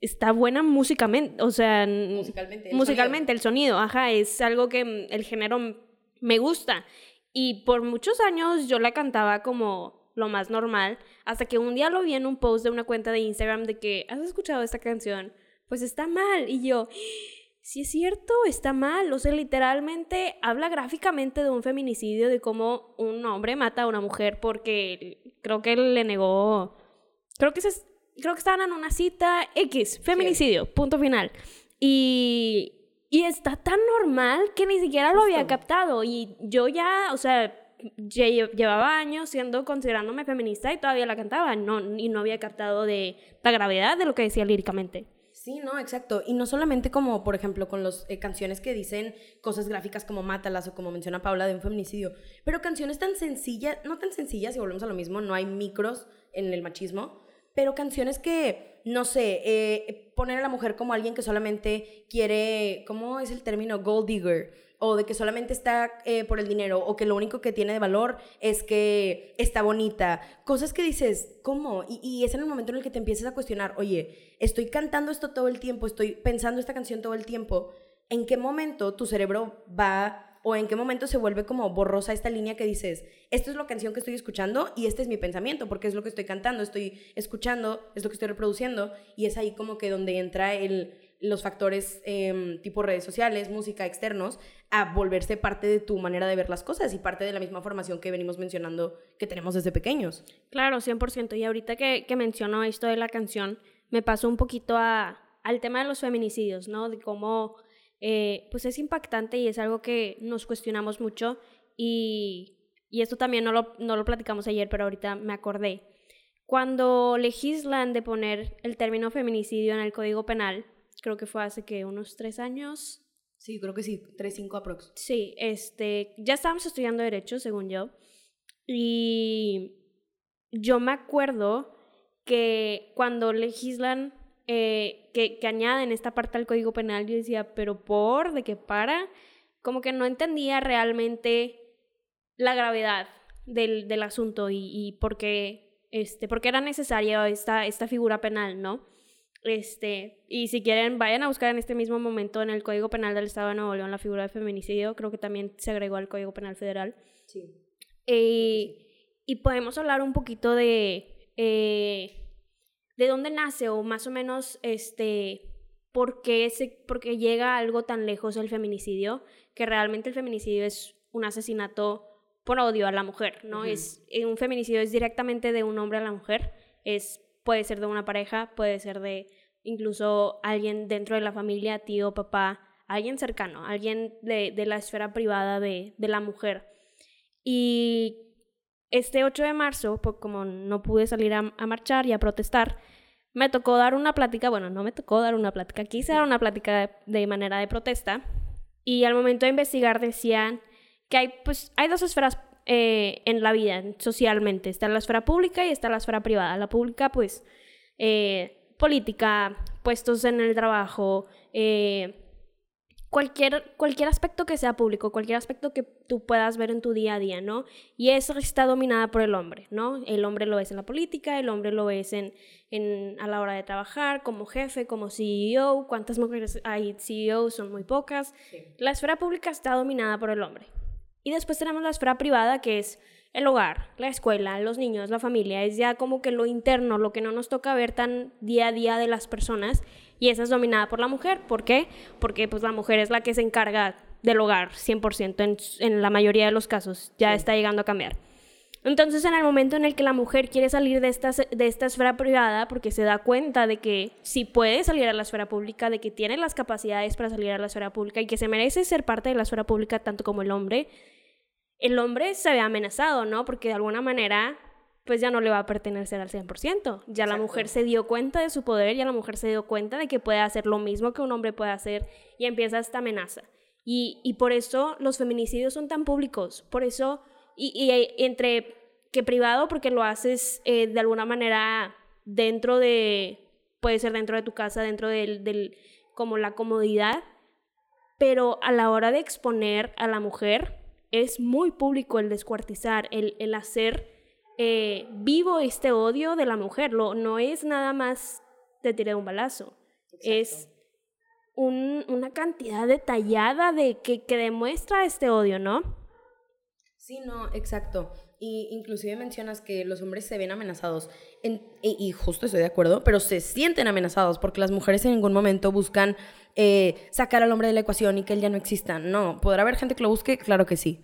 está buena musicalmente, o sea, musicalmente, el, musicalmente sonido. el sonido, ajá, es algo que el género me gusta. Y por muchos años yo la cantaba como lo más normal, hasta que un día lo vi en un post de una cuenta de Instagram de que, ¿has escuchado esta canción? Pues está mal. Y yo, sí es cierto, está mal. O sea, literalmente habla gráficamente de un feminicidio, de cómo un hombre mata a una mujer porque creo que él le negó, creo que es creo que estaban en una cita X, feminicidio, punto final. Y, y está tan normal que ni siquiera lo había captado. Y yo ya, o sea, llevaba años siendo considerándome feminista y todavía la cantaba no, y no había captado de la gravedad de lo que decía líricamente. Sí, no, exacto. Y no solamente como, por ejemplo, con las eh, canciones que dicen cosas gráficas como Mátalas o como menciona Paula de un feminicidio, pero canciones tan sencillas, no tan sencillas, y volvemos a lo mismo, no hay micros en el machismo, pero canciones que, no sé, eh, poner a la mujer como alguien que solamente quiere, ¿cómo es el término? Gold digger, o de que solamente está eh, por el dinero, o que lo único que tiene de valor es que está bonita. Cosas que dices, ¿cómo? Y, es en el momento en el que te empiezas a cuestionar, oye, estoy cantando esto todo el tiempo, estoy pensando esta canción todo el tiempo. ¿En qué momento tu cerebro va o en qué momento se vuelve como borrosa esta línea que dices, esto es la canción que estoy escuchando y este es mi pensamiento, porque es lo que estoy cantando, estoy escuchando, es lo que estoy reproduciendo y es ahí como que donde entra el, los factores em, tipo redes sociales, música, externos, a volverse parte de tu manera de ver las cosas y parte de la misma formación que venimos mencionando que tenemos desde pequeños. Claro, 100%. Y ahorita que, que menciono esto de la canción, me pasó un poquito a, al tema de los feminicidios, ¿no? De cómo eh, pues es impactante y es algo que nos cuestionamos mucho y, y esto también no lo, no lo platicamos ayer, pero ahorita me acordé. Cuando legislan de poner el término feminicidio en el Código Penal, creo que fue hace que unos tres años. Sí, creo que sí, tres, cinco aprox. Sí, este, ya estábamos estudiando Derecho, según yo, y yo me acuerdo que cuando legislan eh, que, que, añaden esta parte al Código Penal, yo decía, pero por, de qué para, como que no entendía realmente la gravedad del, del asunto y, y por, qué, este, por qué era necesaria esta, esta figura penal, ¿no? Este, y si quieren, vayan a buscar en este mismo momento en el Código Penal del Estado de Nuevo León la figura de feminicidio, creo que también se agregó al Código Penal Federal. Sí. Eh, y podemos hablar un poquito de... Eh, de dónde nace o más o menos este, por qué, se, llega algo tan lejos el feminicidio, que realmente el feminicidio es un asesinato por odio a la mujer, ¿no? es, eh, un feminicidio es directamente de un hombre a la mujer, es, puede ser de una pareja, puede ser de incluso alguien dentro de la familia, tío, papá, alguien cercano, alguien de, de la esfera privada de, de la mujer. Y este 8 de marzo, pues como no pude salir a, a, marchar y a protestar, me tocó dar una plática, bueno, no me tocó dar una plática, quise dar una plática de, manera de protesta y al momento de investigar decían que hay, pues, hay dos esferas eh, en la vida, socialmente. Está la esfera pública y está la esfera privada. La pública, pues, eh, política, puestos en el trabajo, eh, cualquier, cualquier aspecto que sea público, cualquier aspecto que tú puedas ver en tu día a día, ¿no? Y eso está dominada por el hombre, ¿no? El hombre lo ves en la política, el hombre lo ves en, en, a la hora de trabajar, como jefe, como CEO, cuántas mujeres hay CEO, son muy pocas. La esfera pública está dominada por el hombre. Y después tenemos la esfera privada, que es el hogar, la escuela, los niños, la familia. Es ya como que lo interno, lo que no nos toca ver tan día a día de las personas. Y esa es dominada por la mujer. ¿Por qué? Porque pues la mujer es la que se encarga del hogar 100% en, en la mayoría de los casos. Ya está llegando a cambiar. Entonces, en el momento en el que la mujer quiere salir de esta, de esta esfera privada, porque se da cuenta de que si puede salir a la esfera pública, de que tiene las capacidades para salir a la esfera pública y que se merece ser parte de la esfera pública tanto como el hombre, el hombre se ve amenazado, ¿no? Porque de alguna manera, pues ya no le va a pertenecer al 100%. Ya la mujer se dio cuenta de su poder, ya la mujer se dio cuenta de que puede hacer lo mismo que un hombre puede hacer y empieza esta amenaza. Y, y por eso los feminicidios son tan públicos, por eso, y, y entre que privado, porque lo haces eh, de alguna manera dentro de, puede ser dentro de tu casa, dentro del, del, como la comodidad, pero a la hora de exponer a la mujer, es muy público el descuartizar, el, el hacer eh, vivo este odio de la mujer. Lo, no es nada más te tiré un balazo. Exacto. Es un, una cantidad detallada de que, que demuestra este odio, ¿no? Sí, no, exacto. Y inclusive mencionas que los hombres se ven amenazados. En, y, y, justo estoy de acuerdo, pero se sienten amenazados porque las mujeres en ningún momento buscan eh, sacar al hombre de la ecuación y que él ya no exista. No, podrá haber gente que lo busque, claro que sí.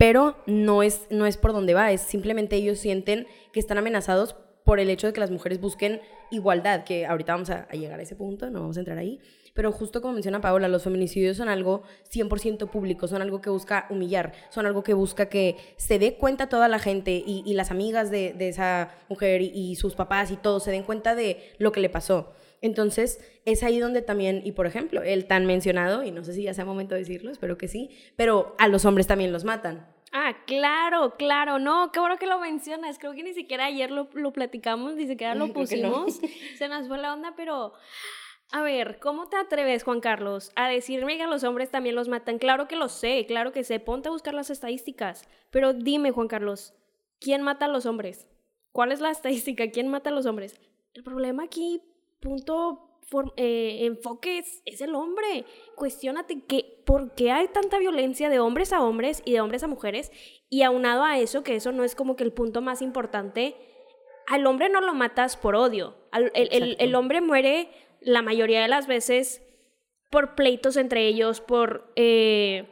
Pero no es, no es por donde va, es simplemente ellos sienten que están amenazados por el hecho de que las mujeres busquen igualdad, que ahorita vamos a, llegar a ese punto, no vamos a entrar ahí. Pero justo como menciona Paola, los feminicidios son algo 100% público, son algo que busca humillar, son algo que busca que se dé cuenta toda la gente y, y las amigas de, de esa mujer y, y, sus papás y todos se den cuenta de lo que le pasó. Entonces, es ahí donde también, y por ejemplo, el tan mencionado, y no sé si ya sea momento de decirlo, espero que sí, pero a los hombres también los matan. Ah, claro, claro, no, qué bueno que lo mencionas, creo que ni siquiera ayer lo, lo platicamos, ni siquiera lo pusimos, no. se nos fue la onda, pero... A ver, ¿cómo te atreves, Juan Carlos, a decirme que a los hombres también los matan? Claro que lo sé, claro que sé, ponte a buscar las estadísticas, pero dime, Juan Carlos, ¿quién mata a los hombres? ¿Cuál es la estadística? ¿Quién mata a los hombres? El problema aquí punto for, eh, enfoque es, es, el hombre. Cuestiónate que, por qué hay tanta violencia de hombres a hombres y de hombres a mujeres. Y aunado a eso, que eso no es como que el punto más importante, al hombre no lo matas por odio. Al, el, el, el, hombre muere la mayoría de las veces por pleitos entre ellos, por... Eh,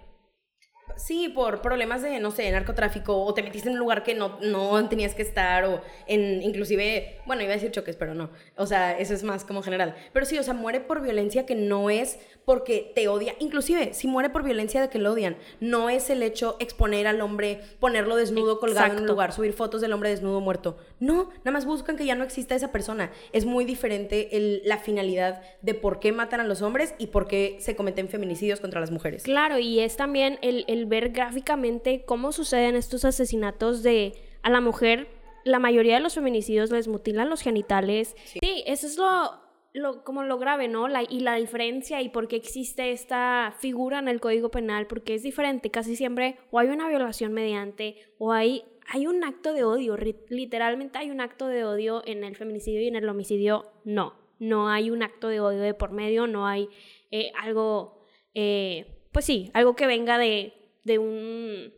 Sí, por problemas de, no sé, narcotráfico, o te metiste en un lugar que no, no tenías que estar, o en, inclusive, bueno, iba a decir choques, pero no. O sea, eso es más como general. Pero sí, o sea, muere por violencia que no es porque te odia. Inclusive, si muere por violencia de que lo odian, no es el hecho exponer al hombre, ponerlo desnudo, colgado Exacto. en un lugar, subir fotos del hombre desnudo muerto. No, nada más buscan que ya no exista esa persona. Es muy diferente el, la finalidad de por qué matan a los hombres y por qué se cometen feminicidios contra las mujeres. Claro, y es también el, el ver gráficamente cómo suceden estos asesinatos de a la mujer. La mayoría de los feminicidios les mutilan los genitales. Sí, sí eso es lo, lo, como lo grave, ¿no? La, y la diferencia y por qué existe esta figura en el Código Penal, porque es diferente. Casi siempre o hay una violación mediante o hay, hay un acto de odio. Literalmente hay un acto de odio en el feminicidio y en el homicidio no. No hay un acto de odio de por medio, no hay eh, algo, eh, pues sí, algo que venga de, de un...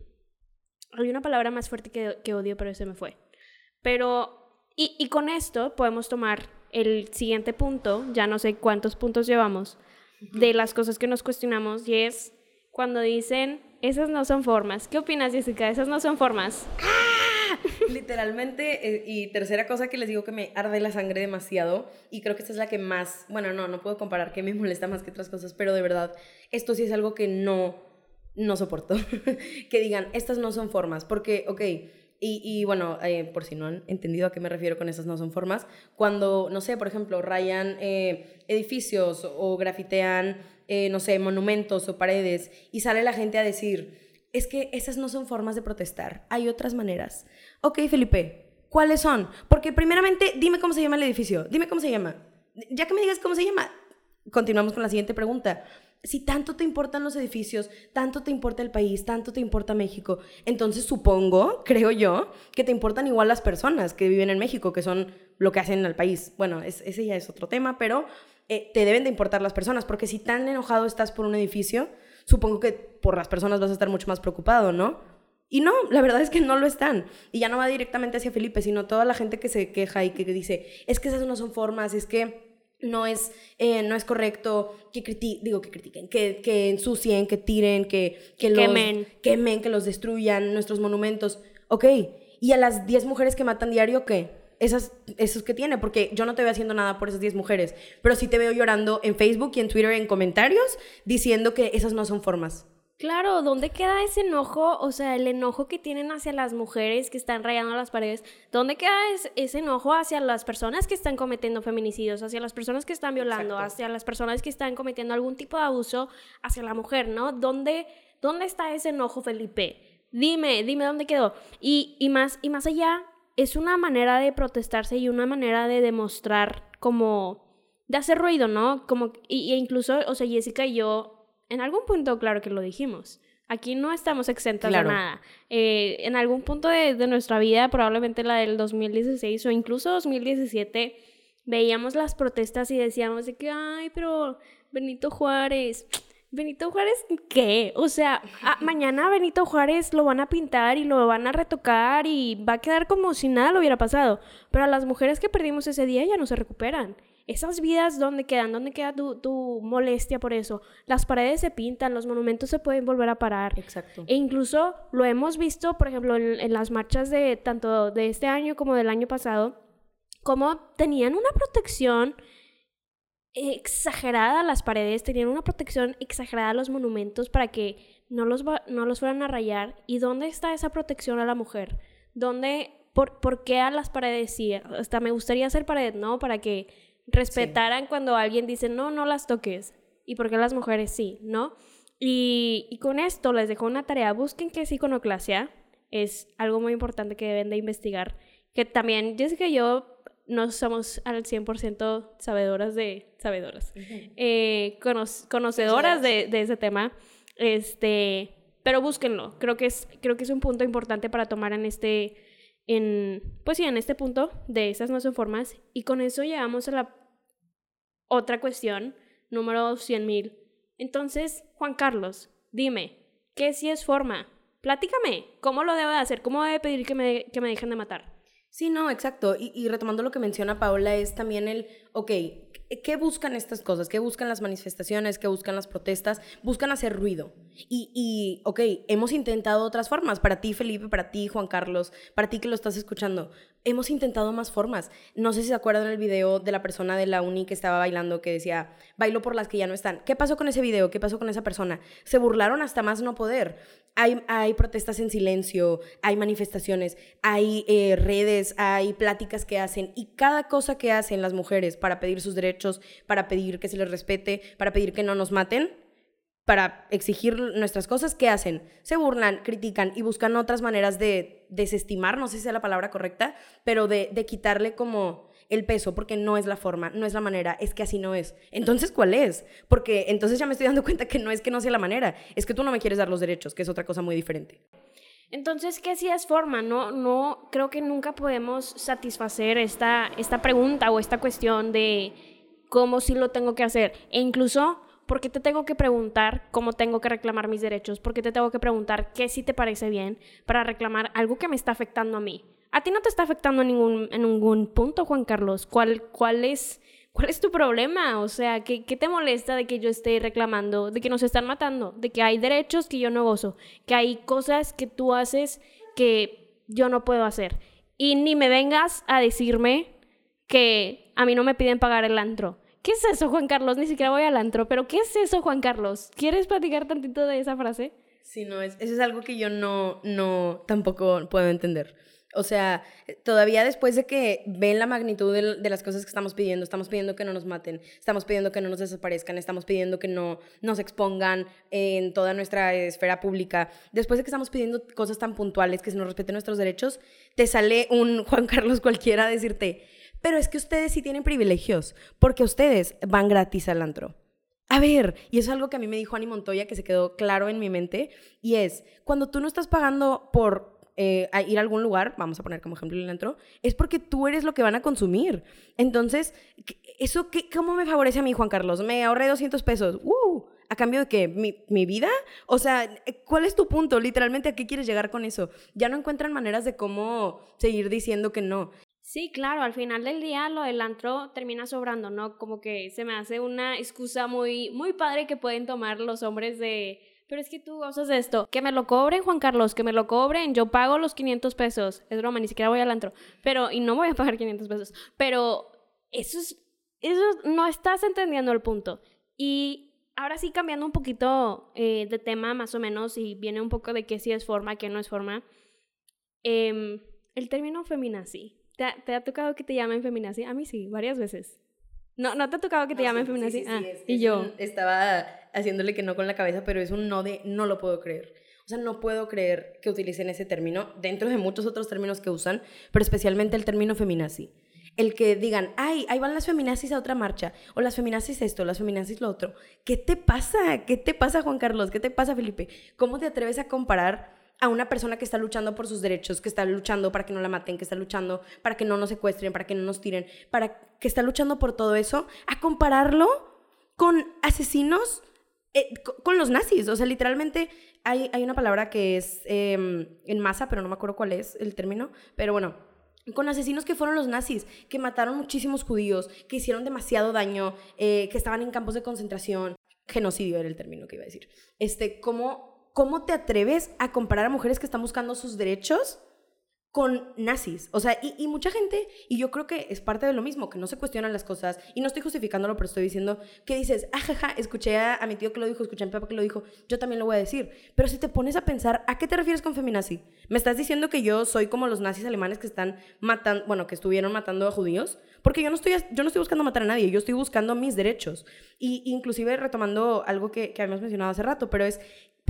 Hay una palabra más fuerte que, que odio, pero se me fue. Pero, y, y, con esto podemos tomar el siguiente punto, ya no sé cuántos puntos llevamos, de las cosas que nos cuestionamos, y es cuando dicen, esas no son formas. ¿Qué opinas, Jessica? Esas no son formas. ¡Ah! Literalmente, eh, y tercera cosa que les digo que me arde la sangre demasiado, y creo que esta es la que más, bueno, no, no puedo comparar que me molesta más que otras cosas, pero de verdad, esto sí es algo que no no soporto que digan, estas no son formas, porque, ok, Y, y bueno, eh, por si no han entendido a qué me refiero con esas no son formas, cuando, no sé, por ejemplo, rayan eh, edificios o grafitean, eh, no sé, monumentos o paredes y sale la gente a decir, es que esas no son formas de protestar, hay otras maneras. Ok, Felipe, ¿cuáles son? Porque primeramente, dime cómo se llama el edificio, dime cómo se llama. Ya que me digas cómo se llama, continuamos con la siguiente pregunta si tanto te importan los edificios, tanto te importa el país, tanto te importa México, entonces supongo, creo yo, que te importan igual las personas que viven en México, que son lo que hacen al país. Bueno, ese ya es otro tema, pero eh, te deben de importar las personas, porque si tan enojado estás por un edificio, supongo que por las personas vas a estar mucho más preocupado, ¿no? Y no, la verdad es que no lo están. Y ya no va directamente hacia Felipe, sino toda la gente que se queja y que dice, es que esas no son formas, es que no es, eh, no es correcto que critiquen, digo que critiquen, que, que ensucien, que tiren, que, que los Quemen. quemen, que los destruyan, nuestros monumentos. Ok, y a las 10 mujeres que matan diario, ¿qué? Esas, esos que tiene, porque yo no te veo haciendo nada por esas 10 mujeres, pero sí te veo llorando en Facebook y en Twitter en comentarios diciendo que esas no son formas. Claro, ¿dónde queda ese enojo? O sea, el enojo que tienen hacia las mujeres que están rayando las paredes. ¿Dónde queda ese enojo hacia las personas que están cometiendo feminicidios, hacia las personas que están violando, hacia las personas que están cometiendo algún tipo de abuso hacia la mujer, ¿no? ¿Dónde, dónde está ese enojo, Felipe? Dime, dime dónde quedó. Y, y, más, y más allá, es una manera de protestarse y una manera de demostrar como... de hacer ruido, ¿no? Como, y, e incluso, o sea, Jessica y yo en algún punto, claro que lo dijimos. Aquí no estamos exentas de nada. Eh, en algún punto de, de, nuestra vida, probablemente la del 2016 o incluso 2017, veíamos las protestas y decíamos de que, ay, pero Benito Juárez, Benito Juárez, ¿qué? O sea, mañana Benito Juárez lo van a pintar y lo van a retocar y va a quedar como si nada lo hubiera pasado. Pero a las mujeres que perdimos ese día ya no se recuperan. Esas vidas, ¿dónde quedan? ¿Dónde queda tu, tu, molestia por eso? Las paredes se pintan, los monumentos se pueden volver a parar. Exacto. E incluso lo hemos visto, por ejemplo, en, en las marchas de tanto de este año como del año pasado, como tenían una protección exagerada las paredes, tenían una protección exagerada los monumentos para que no los, no los fueran a rayar. ¿Y dónde está esa protección a la mujer? ¿Dónde, por, por qué a las paredes sí? Hasta me gustaría hacer pared, ¿no? Para que respetaran sí. cuando alguien dice, no, no las toques. ¿Y por qué las mujeres sí? ¿No? Y, y con esto les dejo una tarea. Busquen qué es iconoclasia. Es algo muy importante que deben de investigar. Que también Jessica y yo no somos al 100% sabedoras de... Sabedoras. Uh -huh. eh, cono conocedoras de, de, ese tema. Este... Pero búsquenlo. Creo que es, creo que es un punto importante para tomar en este... En, pues sí, en este punto de esas no son formas. Y con eso llegamos a la otra cuestión, número 100.000. Entonces, Juan Carlos, dime, ¿qué si es forma? Platícame, ¿cómo lo debo de hacer? ¿Cómo debe pedir que me, que me dejen de matar? Sí, no, exacto. Y, y, retomando lo que menciona Paola, es también el, ok, ¿qué buscan estas cosas? ¿Qué buscan las manifestaciones? ¿Qué buscan las protestas? Buscan hacer ruido. Y, y, ok, hemos intentado otras formas. Para ti, Felipe, para ti, Juan Carlos, para ti que lo estás escuchando. Hemos intentado más formas. No sé si se acuerdan del video de la persona de la uni que estaba bailando que decía, bailo por las que ya no están. ¿Qué pasó con ese video? ¿Qué pasó con esa persona? Se burlaron hasta más no poder. Hay, hay protestas en silencio, hay manifestaciones, hay eh, redes, hay pláticas que hacen y cada cosa que hacen las mujeres para pedir sus derechos, para pedir que se les respete, para pedir que no nos maten, para exigir nuestras cosas, ¿qué hacen? Se burlan, critican y buscan otras maneras de desestimar, no sé si es la palabra correcta, pero de, de quitarle como el peso, porque no es la forma, no es la manera, es que así no es. Entonces, ¿cuál es? Porque entonces ya me estoy dando cuenta que no es que no sea la manera, es que tú no me quieres dar los derechos, que es otra cosa muy diferente. Entonces, ¿qué sí es forma? No, no, creo que nunca podemos satisfacer esta, esta pregunta o esta cuestión de cómo sí lo tengo que hacer. E incluso, ¿por qué te tengo que preguntar cómo tengo que reclamar mis derechos? ¿Por qué te tengo que preguntar qué sí te parece bien para reclamar algo que me está afectando a mí? A ti no te está afectando en ningún, en ningún punto, Juan Carlos. ¿Cuál, cuál, es, ¿Cuál es tu problema? O sea, ¿qué, ¿qué te molesta de que yo esté reclamando? De que nos están matando, de que hay derechos que yo no gozo, que hay cosas que tú haces que yo no puedo hacer. Y ni me vengas a decirme que a mí no me piden pagar el antro. ¿Qué es eso, Juan Carlos? Ni siquiera voy al antro, pero ¿qué es eso, Juan Carlos? ¿Quieres platicar tantito de esa frase? Sí, no, es, eso es algo que yo no, no, tampoco puedo entender. O sea, todavía después de que ven la magnitud de, las cosas que estamos pidiendo, estamos pidiendo que no nos maten, estamos pidiendo que no nos desaparezcan, estamos pidiendo que no nos expongan en toda nuestra esfera pública, después de que estamos pidiendo cosas tan puntuales, que se nos respeten nuestros derechos, te sale un Juan Carlos cualquiera a decirte, pero es que ustedes sí tienen privilegios, porque ustedes van gratis al antro. A ver, y eso es algo que a mí me dijo Ani Montoya que se quedó claro en mi mente, y es, cuando tú no estás pagando por eh, ir a algún lugar, vamos a poner como ejemplo el antro, es porque tú eres lo que van a consumir. Entonces, ¿eso qué, cómo me favorece a mí, Juan Carlos? Me ahorré 200 pesos. ¡Uh! ¿A cambio de qué? ¿Mi, ¿Mi, vida? O sea, ¿cuál es tu punto? Literalmente, ¿a qué quieres llegar con eso? Ya no encuentran maneras de cómo seguir diciendo que no. Sí, claro, al final del día lo del antro termina sobrando, ¿no? Como que se me hace una excusa muy, muy padre que pueden tomar los hombres de pero es que tú de esto. Que me lo cobren, Juan Carlos, que me lo cobren. Yo pago los 500 pesos. Es broma, ni siquiera voy al antro. Pero, y no voy a pagar 500 pesos. Pero eso es, eso no estás entendiendo el punto. Y ahora sí, cambiando un poquito eh, de tema, más o menos, y viene un poco de qué sí es forma, qué no es forma. Em, el término feminazi. ¿Te ¿Te ha tocado que te llamen feminazi? A mí sí, varias veces. No, ¿no te ha tocado que te llamen feminazi? ah, y yo. estaba haciéndole que no con la cabeza, pero es un no de no lo puedo creer. O sea, no puedo creer que utilicen ese término dentro de muchos otros términos que usan, pero especialmente el término feminazi. El que digan, ay, ahí van las feminazis a otra marcha, o las feminazis esto, las feminazis lo otro. ¿Qué te pasa? ¿Qué te pasa, Juan Carlos? ¿Qué te pasa, Felipe? ¿Cómo te atreves a comparar a una persona que está luchando por sus derechos, que está luchando para que no la maten, que está luchando para que no nos secuestren, para que no nos tiren, para que está luchando por todo eso, a compararlo con asesinos, eh, con los nazis. O sea, literalmente hay, hay una palabra que es em, en masa, pero no me acuerdo cuál es el término, pero bueno, con asesinos que fueron los nazis, que mataron muchísimos judíos, que hicieron demasiado daño, eh, que estaban en campos de concentración. Genocidio era el término que iba a decir. Este, ¿cómo ¿cómo te atreves a comparar a mujeres que están buscando sus derechos con nazis. O sea, y, mucha gente, y yo creo que es parte de lo mismo, que no se cuestionan las cosas, y no estoy justificándolo, pero estoy diciendo que dices, ajaja, ah, escuché a, mi tío que lo dijo, escuché a mi papá que lo dijo, yo también lo voy a decir. Pero si te pones a pensar, ¿a qué te refieres con feminazi? ¿Me estás diciendo que yo soy como los nazis alemanes que están matando, bueno, que estuvieron matando a judíos? Porque yo no estoy, yo no estoy buscando matar a nadie, yo estoy buscando mis derechos. Y inclusive retomando algo que, que habíamos mencionado hace rato, pero es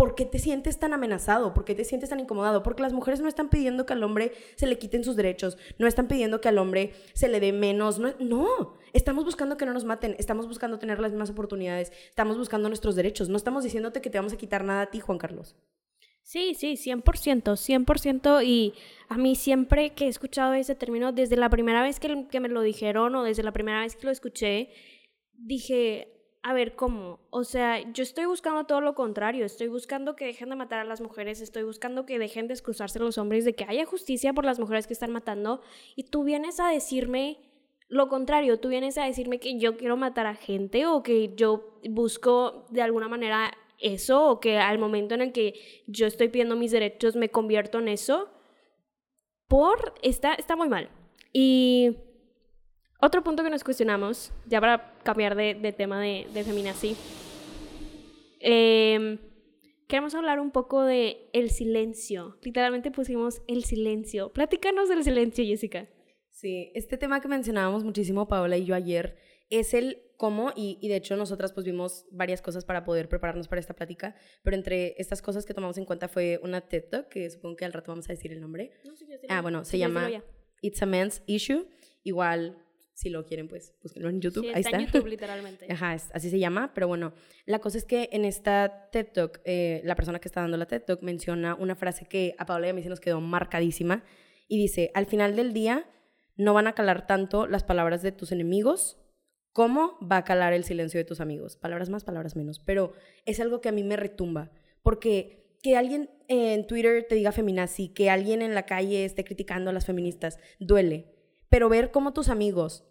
¿por qué te sientes tan amenazado? ¿Por qué te sientes tan incomodado? Porque las mujeres no están pidiendo que al hombre se le quiten sus derechos, no están pidiendo que al hombre se le dé menos, no, estamos buscando que no nos maten, estamos buscando tener las mismas oportunidades, estamos buscando nuestros derechos, no estamos diciéndote que te vamos a quitar nada a ti, Juan Carlos. Sí, sí, 100%, 100%. Y a mí siempre que he escuchado ese término, desde la primera vez que me lo dijeron o desde la primera vez que lo escuché, dije, a ver, ¿cómo? O sea, yo estoy buscando todo lo contrario, estoy buscando que dejen de matar a las mujeres, estoy buscando que dejen de excusarse los hombres, de que haya justicia por las mujeres que están matando, y tú vienes a decirme lo contrario, tú vienes a decirme que yo quiero matar a gente o que yo busco de alguna manera eso o que al momento en el que yo estoy pidiendo mis derechos me convierto en eso. Por, está, está muy mal. Y otro punto que nos cuestionamos, ya para cambiar de, tema de, de feminazi, em, queremos hablar un poco de el silencio. Literalmente pusimos el silencio. Platícanos del silencio, Jessica. Sí, este tema que mencionábamos muchísimo Paola y yo ayer es el cómo, y, de hecho nosotras pues vimos varias cosas para poder prepararnos para esta plática, pero entre estas cosas que tomamos en cuenta fue una TED Talk, que supongo que al rato vamos a decir el nombre. ah, bueno, se llama It's a Man's Issue. Igual si lo quieren, pues búsquenlo en YouTube. Ahí está. en YouTube, literalmente. Ajá, así se llama. Pero bueno, la cosa es que en esta TED Talk, eh, la persona que está dando la TED Talk menciona una frase que a Paola y a mí se nos quedó marcadísima. Y dice: Al final del día, no van a calar tanto las palabras de tus enemigos como va a calar el silencio de tus amigos. Palabras más, palabras menos. Pero es algo que a mí me retumba. Porque que alguien en Twitter te diga feminazi, que alguien en la calle esté criticando a las feministas, duele. Pero ver cómo tus amigos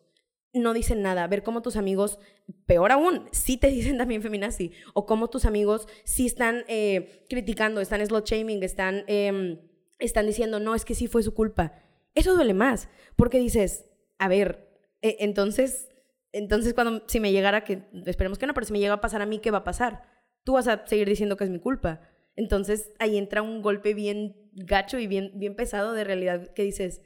no dicen nada, ver cómo tus amigos, peor aún, sí te dicen también feminazi, o cómo tus amigos sí están eh, criticando, están slot shaming, están, em, están diciendo, no, es que sí fue su culpa. Eso duele más, porque dices, a ver, e, entonces, entonces cuando, si me llegara, que esperemos que no, pero si me llega a pasar a mí, ¿qué va a pasar? Tú vas a seguir diciendo que es mi culpa. Entonces ahí entra un golpe bien gacho y bien, bien pesado de realidad que dices,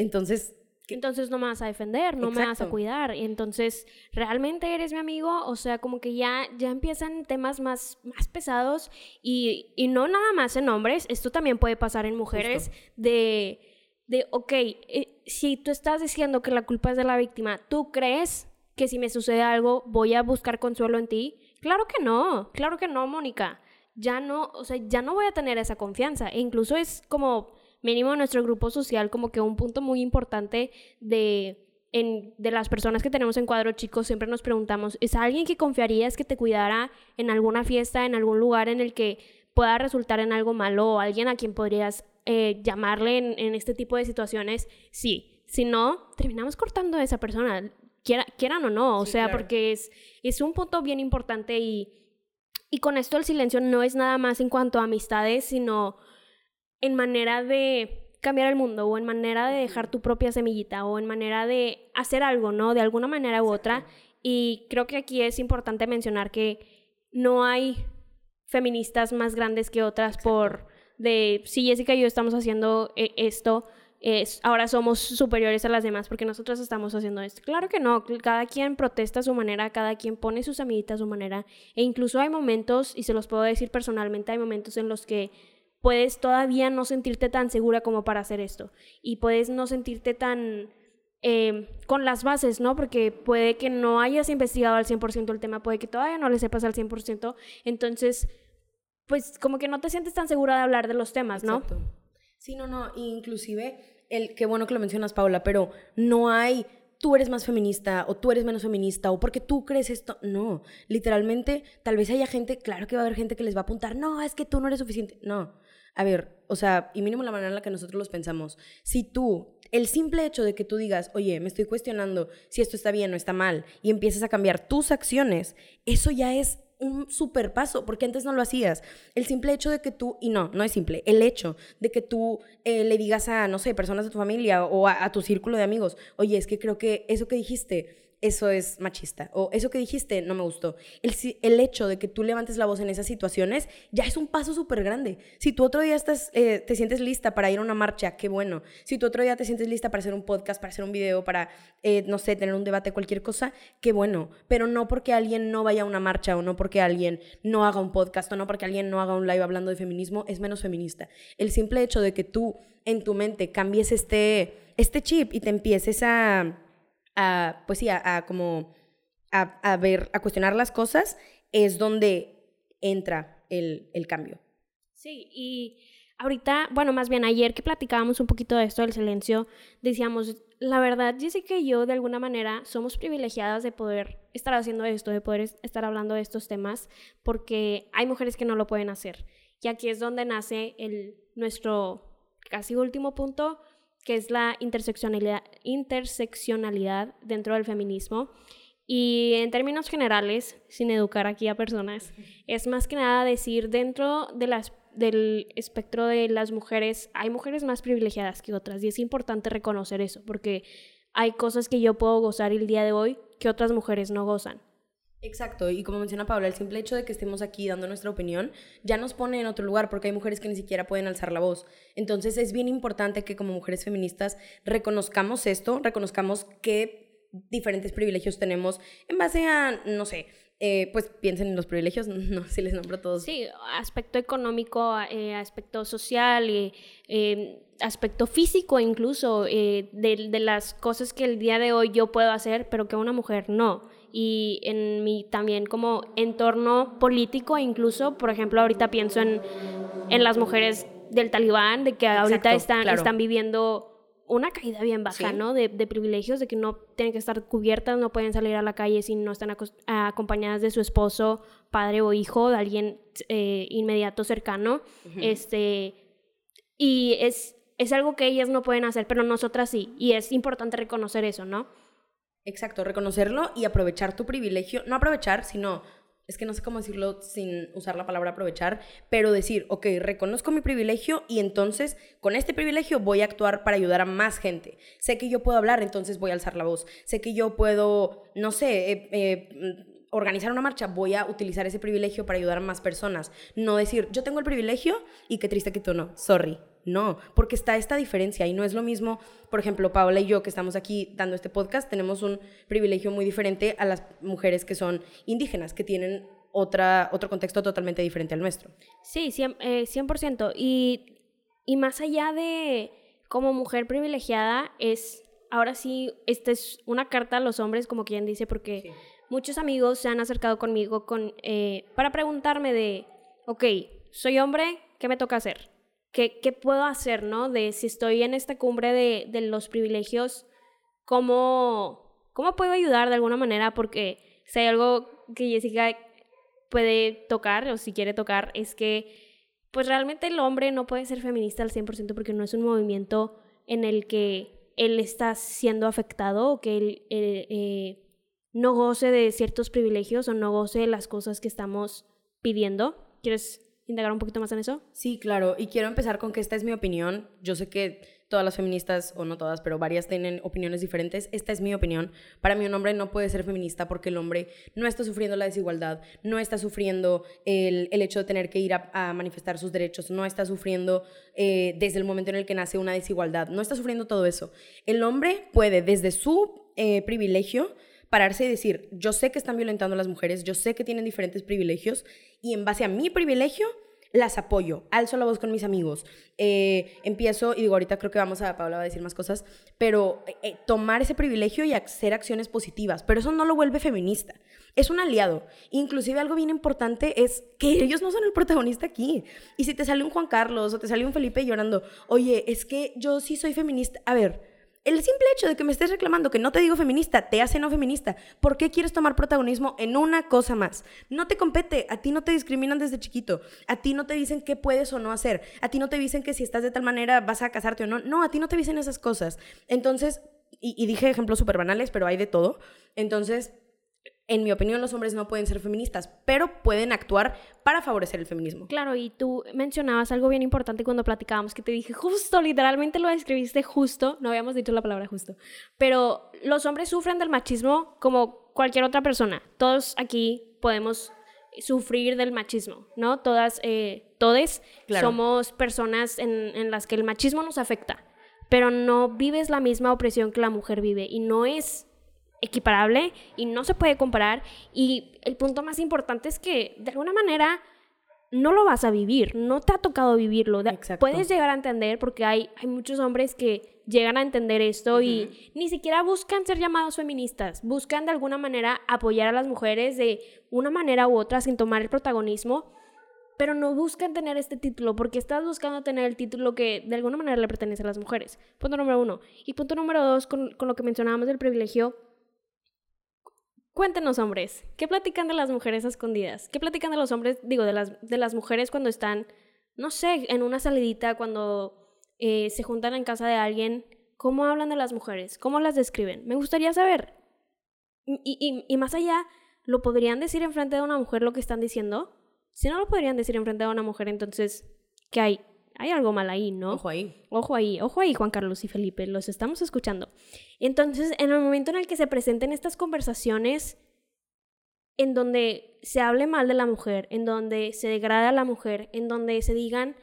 entonces entonces no me vas a defender, no me vas a cuidar. Entonces, ¿realmente eres mi amigo? O sea, como que ya, ya empiezan temas más, más pesados y, y no nada más en hombres, esto también puede pasar en mujeres de, de, ok, eh, si tú estás diciendo que la culpa es de la víctima, ¿tú crees que si me sucede algo voy a buscar consuelo en ti? Claro que no, claro que no, Mónica. Ya no, o sea, ya no voy a tener esa confianza. E incluso es como mínimo en nuestro grupo social, como que un punto muy importante de, en, de las personas que tenemos en cuadro chicos, siempre nos preguntamos, ¿es alguien que confiarías que te cuidara en alguna fiesta, en algún lugar en el que pueda resultar en algo malo o alguien a quien podrías eh, llamarle en, este tipo de situaciones? Sí. Si no, terminamos cortando a esa persona, quieran o no, o sea, porque es, es un punto bien importante y, y con esto el silencio no es nada más en cuanto a amistades, sino en manera de cambiar el mundo o en manera de dejar tu propia semillita o en manera de hacer algo, ¿no? De alguna manera u otra. Y creo que aquí es importante mencionar que no hay feministas más grandes que otras por de si Jessica y yo estamos haciendo eh, esto, es, ahora somos superiores a las demás porque nosotros estamos haciendo esto. Claro que no, cada quien protesta a su manera, cada quien pone sus semillitas a su manera e incluso hay momentos, y se los puedo decir personalmente, hay momentos en los que puedes todavía no sentirte tan segura como para hacer esto y puedes no sentirte tan em, con las bases, ¿no? Porque puede que no hayas investigado al 100% el tema, puede que todavía no le sepas al 100%, entonces, pues como que no te sientes tan segura de hablar de los temas, ¿no? Exacto. Sí, no, no, inclusive, el, qué bueno que lo mencionas, Paula, pero no hay tú eres más feminista o tú eres menos feminista o porque tú crees esto. No, literalmente, tal vez haya gente, claro que va a haber gente que les va a apuntar, no, es que tú no eres suficiente. No, a ver, o sea, y mínimo la manera en la que nosotros los pensamos, si tú, el simple hecho de que tú digas, oye, me estoy cuestionando si esto está bien o está mal, y empiezas a cambiar tus acciones, eso ya es un super paso, porque antes no lo hacías. El simple hecho de que tú, y no, no es simple, el hecho de que tú eh, le digas a, no sé, personas de tu familia o a tu círculo de amigos, oye, es que creo que eso que dijiste eso es machista. O eso que dijiste no me gustó. El, el hecho de que tú levantes la voz en esas situaciones ya es un paso súper grande. Si tú otro día estás, eh, te sientes lista para ir a una marcha, qué bueno. Si tú otro día te sientes lista para hacer un podcast, para hacer un video, para, eh, no sé, tener un debate, cualquier cosa, qué bueno. Pero no porque alguien no vaya a una marcha o no porque alguien no haga un podcast o no porque alguien no haga un live hablando de feminismo es menos feminista. El simple hecho de que tú en tu mente cambies este, este chip y te empieces a a, pues sí, a, como a, ver, a cuestionar las cosas, es donde entra el, el cambio. Sí, y ahorita, bueno, más bien ayer que platicábamos un poquito de esto del silencio, decíamos, la verdad, Jessica y yo de alguna manera somos privilegiadas de poder estar haciendo esto, de poder estar hablando de estos temas, porque hay mujeres que no lo pueden hacer. Y aquí es donde nace el, nuestro casi último punto, que es la interseccionalidad, interseccionalidad dentro del feminismo. Y en términos generales, sin educar aquí a personas, es más que nada decir dentro de las, del espectro de las mujeres, hay mujeres más privilegiadas que otras y es importante reconocer eso porque hay cosas que yo puedo gozar el día de hoy que otras mujeres no gozan. Exacto, y como menciona Paula, el simple hecho de que estemos aquí dando nuestra opinión ya nos pone en otro lugar porque hay mujeres que ni siquiera pueden alzar la voz. Entonces es bien importante que como mujeres feministas reconozcamos esto, reconozcamos qué diferentes privilegios tenemos en base a, no sé, eh, pues piensen en los privilegios, no si les nombro todos. Sí, aspecto económico, eh, aspecto social, eh, aspecto físico incluso, de, de las cosas que el día de hoy yo puedo hacer, pero que una mujer no y en mi también como entorno político incluso, por ejemplo, ahorita pienso en, en las mujeres del talibán, de que ahorita están, están viviendo una caída bien baja, ¿no? De, de, privilegios, de que no tienen que estar cubiertas, no pueden salir a la calle si no están acompañadas de su esposo, padre o hijo, de alguien eh, inmediato cercano. este, y es, es algo que ellas no pueden hacer, pero nosotras sí. Y es importante reconocer eso, ¿no? Exacto, reconocerlo y aprovechar tu privilegio. No aprovechar, sino, es que no sé cómo decirlo sin usar la palabra aprovechar, pero decir, ok, reconozco mi privilegio y entonces con este privilegio voy a actuar para ayudar a más gente. Sé que yo puedo hablar, entonces voy a alzar la voz. Sé que yo puedo, no sé, eh, eh, organizar una marcha, voy a utilizar ese privilegio para ayudar a más personas. No decir, yo tengo el privilegio y qué triste que tú no. Sorry. No, porque está esta diferencia y no es lo mismo, por ejemplo, Paola y yo que estamos aquí dando este podcast, tenemos un privilegio muy diferente a las mujeres que son indígenas, que tienen otra, otro contexto totalmente diferente al nuestro. Sí, 100%. Eh, y, y más allá de como mujer privilegiada, es, ahora sí, esta es una carta a los hombres, como quien dice, porque muchos amigos se han acercado conmigo con, eh, para preguntarme de, ok, soy hombre, ¿qué me toca hacer? ¿Qué, ¿Qué, puedo hacer, no? De si estoy en esta cumbre de, de los privilegios, ¿cómo, ¿cómo puedo ayudar de alguna manera? Porque si hay algo que Jessica puede tocar, o si quiere tocar, es que pues realmente el hombre no puede ser feminista al 100% porque no es un movimiento en el que él está siendo afectado o que él, eh, no goce de ciertos privilegios o no goce de las cosas que estamos pidiendo. ¿Quieres indagar un poquito más en eso? Sí, claro. Y quiero empezar con que esta es mi opinión. Yo sé que todas las feministas, o no todas, pero varias tienen opiniones diferentes. Esta es mi opinión. Para mí un hombre no puede ser feminista porque el hombre no está sufriendo la desigualdad, no está sufriendo el, el hecho de tener que ir a, manifestar sus derechos, no está sufriendo eh, desde el momento en el que nace una desigualdad, no está sufriendo todo eso. El hombre puede desde su eh, privilegio pararse y decir, yo sé que están violentando a las mujeres, yo sé que tienen diferentes privilegios y en base a mi privilegio las apoyo, alzo la voz con mis amigos, eh, empiezo, y digo, ahorita creo que vamos a, Paula va a decir más cosas, pero eh, eh, tomar ese privilegio y hacer acciones positivas, pero eso no lo vuelve feminista, es un aliado. Inclusive algo bien importante es que ellos no son el protagonista aquí. Y si te sale un Juan Carlos o te sale un Felipe llorando, oye, es que yo sí soy feminista, a ver, el simple hecho de que me estés reclamando que no te digo feminista te hace no feminista. ¿Por qué quieres tomar protagonismo en una cosa más? No te compete, a ti no te discriminan desde chiquito, a ti no te dicen qué puedes o no hacer, a ti no te dicen que si estás de tal manera vas a casarte o no. No, a ti no te dicen esas cosas. Entonces, y, dije ejemplos súper banales, pero hay de todo. Entonces, en mi opinión, los hombres no pueden ser feministas, pero pueden actuar para favorecer el feminismo. Claro, y tú mencionabas algo bien importante cuando platicábamos, que te dije justo, literalmente lo describiste justo, no habíamos dicho la palabra justo, pero los hombres sufren del machismo como cualquier otra persona. Todos aquí podemos sufrir del machismo, ¿no? Todas, eh, todes somos personas en, en las que el machismo nos afecta, pero no vives la misma opresión que la mujer vive y no es equiparable y no se puede comparar. Y el punto más importante es que de alguna manera no lo vas a vivir, no te ha tocado vivirlo. Puedes llegar a entender porque hay, hay muchos hombres que llegan a entender esto y ni siquiera buscan ser llamados feministas, buscan de alguna manera apoyar a las mujeres de una manera u otra sin tomar el protagonismo, pero no buscan tener este título porque estás buscando tener el título que de alguna manera le pertenece a las mujeres. Punto número uno. Y punto número dos, con, con lo que mencionábamos del privilegio, Cuéntenos, hombres, ¿qué platican de las mujeres escondidas? ¿Qué platican de los hombres, digo, de las, de las mujeres cuando están, no sé, en una salidita, cuando eh, se juntan en casa de alguien? ¿Cómo hablan de las mujeres? ¿Cómo las describen? Me gustaría saber. Y, y, y más allá, ¿lo podrían decir enfrente de una mujer lo que están diciendo? Si no lo podrían decir enfrente de una mujer, entonces, ¿qué hay? Hay algo mal ahí, ¿no? Ojo ahí. Ojo ahí, ojo ahí, Juan Carlos y Felipe, los estamos escuchando. Entonces, en el momento en el que se presenten estas conversaciones en donde se hable mal de la mujer, en donde se degrada a la mujer, en donde se digan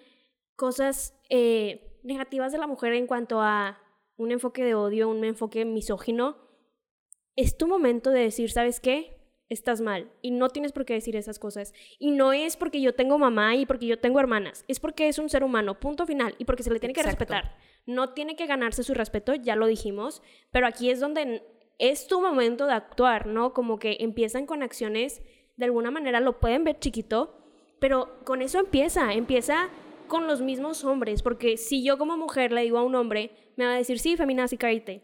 cosas eh, negativas de la mujer en cuanto a un enfoque de odio, un enfoque misógino, es tu momento de decir, ¿sabes qué? Estás mal y no tienes por qué decir esas cosas. Y no es porque yo tengo mamá y porque yo tengo hermanas, es porque es un ser humano, punto final, y porque se le tiene que respetar. No tiene que ganarse su respeto, ya lo dijimos, pero aquí es donde es tu momento de actuar, ¿no? Como que empiezan con acciones, de alguna manera lo pueden ver chiquito, pero con eso empieza, empieza con los mismos hombres, porque si yo como mujer le digo a un hombre, me va a decir, sí, feminazi, cállate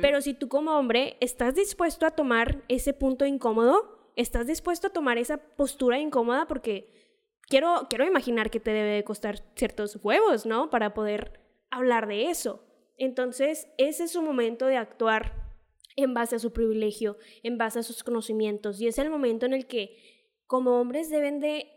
pero si tú como hombre estás dispuesto a tomar ese punto incómodo, estás dispuesto a tomar esa postura incómoda porque quiero, quiero imaginar que te debe de costar ciertos huevos, ¿no? Para poder hablar de eso. Entonces, ese es su momento de actuar en base a su privilegio, en base a sus conocimientos. Y es el momento en el que como hombres deben de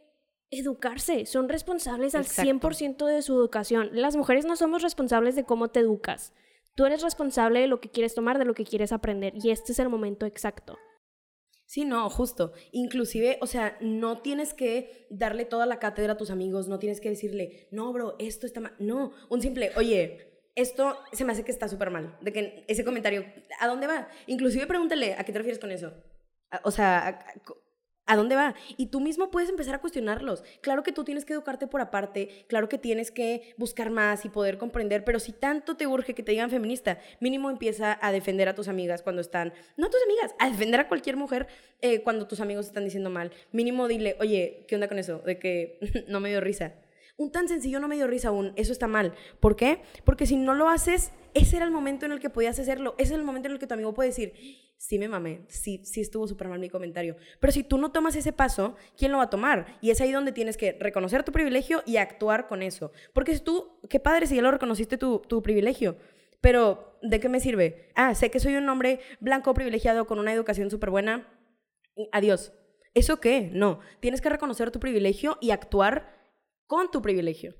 educarse, son responsables al 100% de su educación. Las mujeres no somos responsables de cómo te educas. Tú eres responsable de lo que quieres tomar, de lo que quieres aprender y este es el momento exacto. Sí, no, justo. Inclusive, o sea, no tienes que darle toda la cátedra a tus amigos, no tienes que decirle, no, bro, esto está mal. No, un simple, oye, esto se me hace que está súper mal. De que ese comentario, ¿a dónde va? Inclusive pregúntale, ¿a qué te refieres con eso? O sea, ¿A dónde va? Y tú mismo puedes empezar a cuestionarlos. Claro que tú tienes que educarte por aparte, claro que tienes que buscar más y poder comprender, pero si tanto te urge que te digan feminista, mínimo empieza a defender a tus amigas cuando están, no a tus amigas, a defender a cualquier mujer eh, cuando tus amigos están diciendo mal. Mínimo dile, oye, ¿qué onda con eso? De que no me dio risa. Un tan sencillo no me dio risa aún, eso está mal. ¿Por qué? Porque si no lo haces, ese era el momento en el que podías hacerlo, ese es el momento en el que tu amigo puede decir, sí me mamé, sí, sí estuvo súper mal mi comentario. Pero si tú no tomas ese paso, ¿quién lo va a tomar? Y es ahí donde tienes que reconocer tu privilegio y actuar con eso. Porque si tú, qué padre si ya lo reconociste tu, tu privilegio. Pero, ¿de qué me sirve? Ah, sé que soy un hombre blanco privilegiado con una educación súper buena. Adiós. ¿Eso qué? No. Tienes que reconocer tu privilegio y actuar con tu privilegio.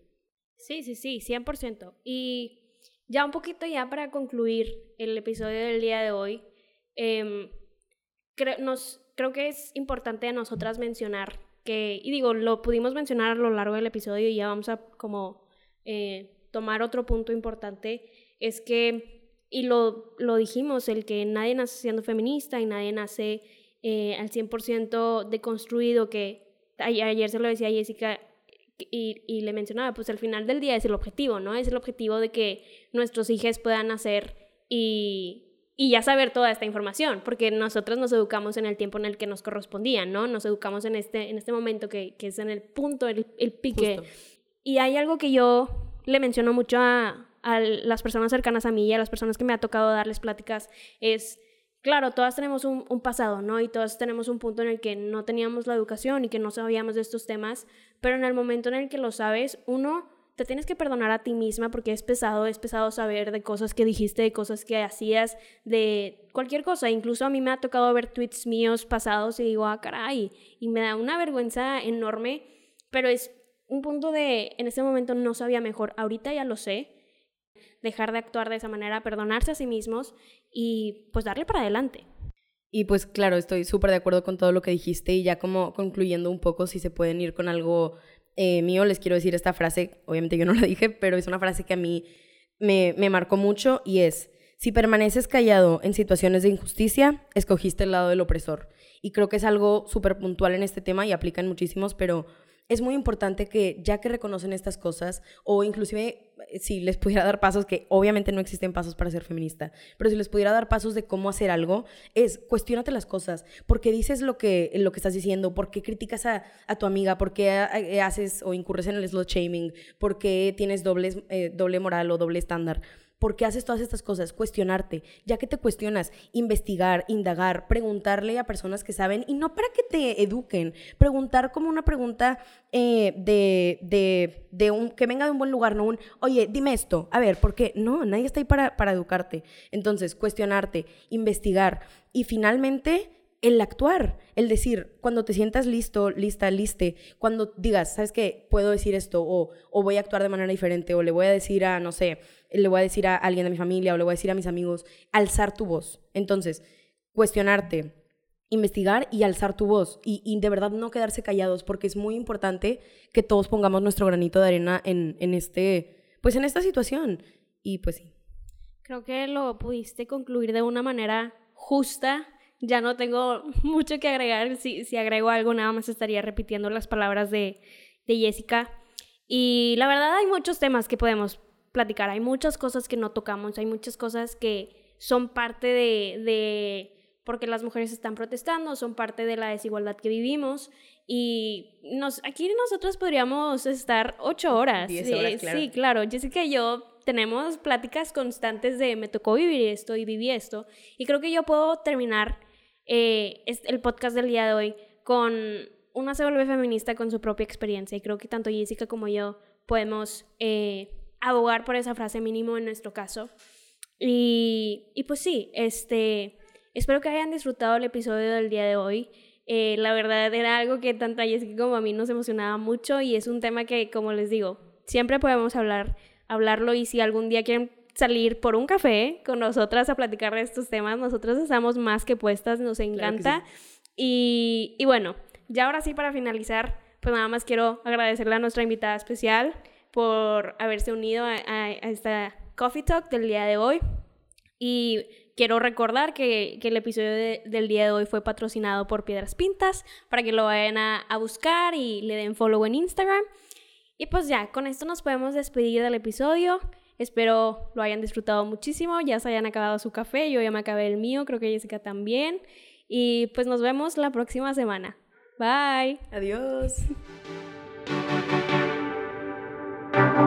Sí, sí, sí, 100%. Y ya un poquito ya para concluir el episodio del día de hoy, eh, nos, creo que es importante a nosotras mencionar que, y digo, lo pudimos mencionar a lo largo del episodio y ya vamos a como eh, tomar otro punto importante, es que, y lo, lo dijimos, el que nadie nace siendo feminista y nadie nace eh, al 100% deconstruido, que ayer se lo decía Jessica, y, le mencionaba, pues al final del día es el objetivo, ¿no? Es el objetivo de que nuestros hijos puedan nacer y, y ya saber toda esta información, porque nosotros nos educamos en el tiempo en el que nos correspondía, ¿no? Nos educamos en este, en este momento que, que es en el punto, el, el pique. Y hay algo que yo le menciono mucho a, a las personas cercanas a mí y a las personas que me ha tocado darles pláticas, es claro, todas tenemos un, pasado, ¿no? Y todas tenemos un punto en el que no teníamos la educación y que no sabíamos de estos temas, pero en el momento en el que lo sabes, uno, te tienes que perdonar a ti misma porque es pesado, es pesado saber de cosas que dijiste, de cosas que hacías, de cualquier cosa. Incluso a mí me ha tocado ver tweets míos pasados y digo, ah, caray, y me da una vergüenza enorme, pero es un punto de, en ese momento no sabía mejor, ahorita ya lo sé, dejar de actuar de esa manera, perdonarse a sí mismos y pues darle para adelante. Y pues claro, estoy súper de acuerdo con todo lo que dijiste y ya como concluyendo un poco, si se pueden ir con algo eh, mío, les quiero decir esta frase, obviamente yo no la dije, pero es una frase que a mí me, me marcó mucho y es, si permaneces callado en situaciones de injusticia, escogiste el lado del opresor. Y creo que es algo súper puntual en este tema y aplica en muchísimos, pero es muy importante que ya que reconocen estas cosas, o inclusive eh, si les pudiera dar pasos, que obviamente no existen pasos para ser feminista, pero si les pudiera dar pasos de cómo hacer algo, es cuestionate las cosas, por qué dices lo que, lo que estás diciendo, por qué criticas a, tu amiga, por qué eh, haces o incurres en el slot shaming, por qué tienes dobles, eh, doble moral o doble estándar. ¿Por qué haces todas estas cosas? Cuestionarte. Ya que te cuestionas, investigar, indagar, preguntarle a personas que saben y no para que te eduquen, preguntar como una pregunta eh, de, de, de, un, que venga de un buen lugar, no un, oye, dime esto, a ver, ¿por qué? No, nadie está ahí para, para educarte. Entonces, cuestionarte, investigar y finalmente el actuar, el decir, cuando te sientas listo, lista, liste, cuando digas, ¿sabes qué? Puedo decir esto o, o voy a actuar de manera diferente o le voy a decir a, no sé, le voy a decir a alguien de mi familia o le voy a decir a mis amigos, alzar tu voz. Entonces, cuestionarte, investigar y alzar tu voz y, de verdad no quedarse callados porque es muy importante que todos pongamos nuestro granito de arena en, en este, pues en esta situación. Y pues sí. Creo que lo pudiste concluir de una manera justa. Ya no tengo mucho que agregar. Si, si agrego algo, nada más estaría repitiendo las palabras de, de Jessica. Y la verdad hay muchos temas que podemos platicar. Hay muchas cosas que no tocamos, hay muchas cosas que son parte de, de porque las mujeres están protestando, son parte de la desigualdad que vivimos y nos, aquí nosotros podríamos estar ocho horas. horas claro. Sí, claro. Jessica y yo tenemos pláticas constantes de me tocó vivir esto y viví esto y creo que yo puedo terminar eh, el podcast del día de hoy con una se vuelve feminista con su propia experiencia y creo que tanto Jessica como yo podemos eh, abogar por esa frase mínimo en nuestro caso. Y, y pues sí, este, espero que hayan disfrutado el episodio del día de hoy. Eh, la verdad era algo que tanto a Jessica como a mí nos emocionaba mucho y es un tema que, como les digo, siempre podemos hablar, hablarlo y si algún día quieren salir por un café con nosotras a platicar de estos temas, nosotros estamos más que puestas, nos encanta. Y, y bueno, ya ahora sí para finalizar, pues nada más quiero agradecerle a nuestra invitada especial por haberse unido a, a, esta Coffee Talk del día de hoy. Y quiero recordar que, que el episodio de, del día de hoy fue patrocinado por Piedras Pintas para que lo vayan a, a buscar y le den follow en Instagram. Y pues ya, con esto nos podemos despedir del episodio. Espero lo hayan disfrutado muchísimo, ya se hayan acabado su café, yo ya me acabé el mío, creo que Jessica también. Y pues nos vemos la próxima semana. Bye. Adiós. Thank you.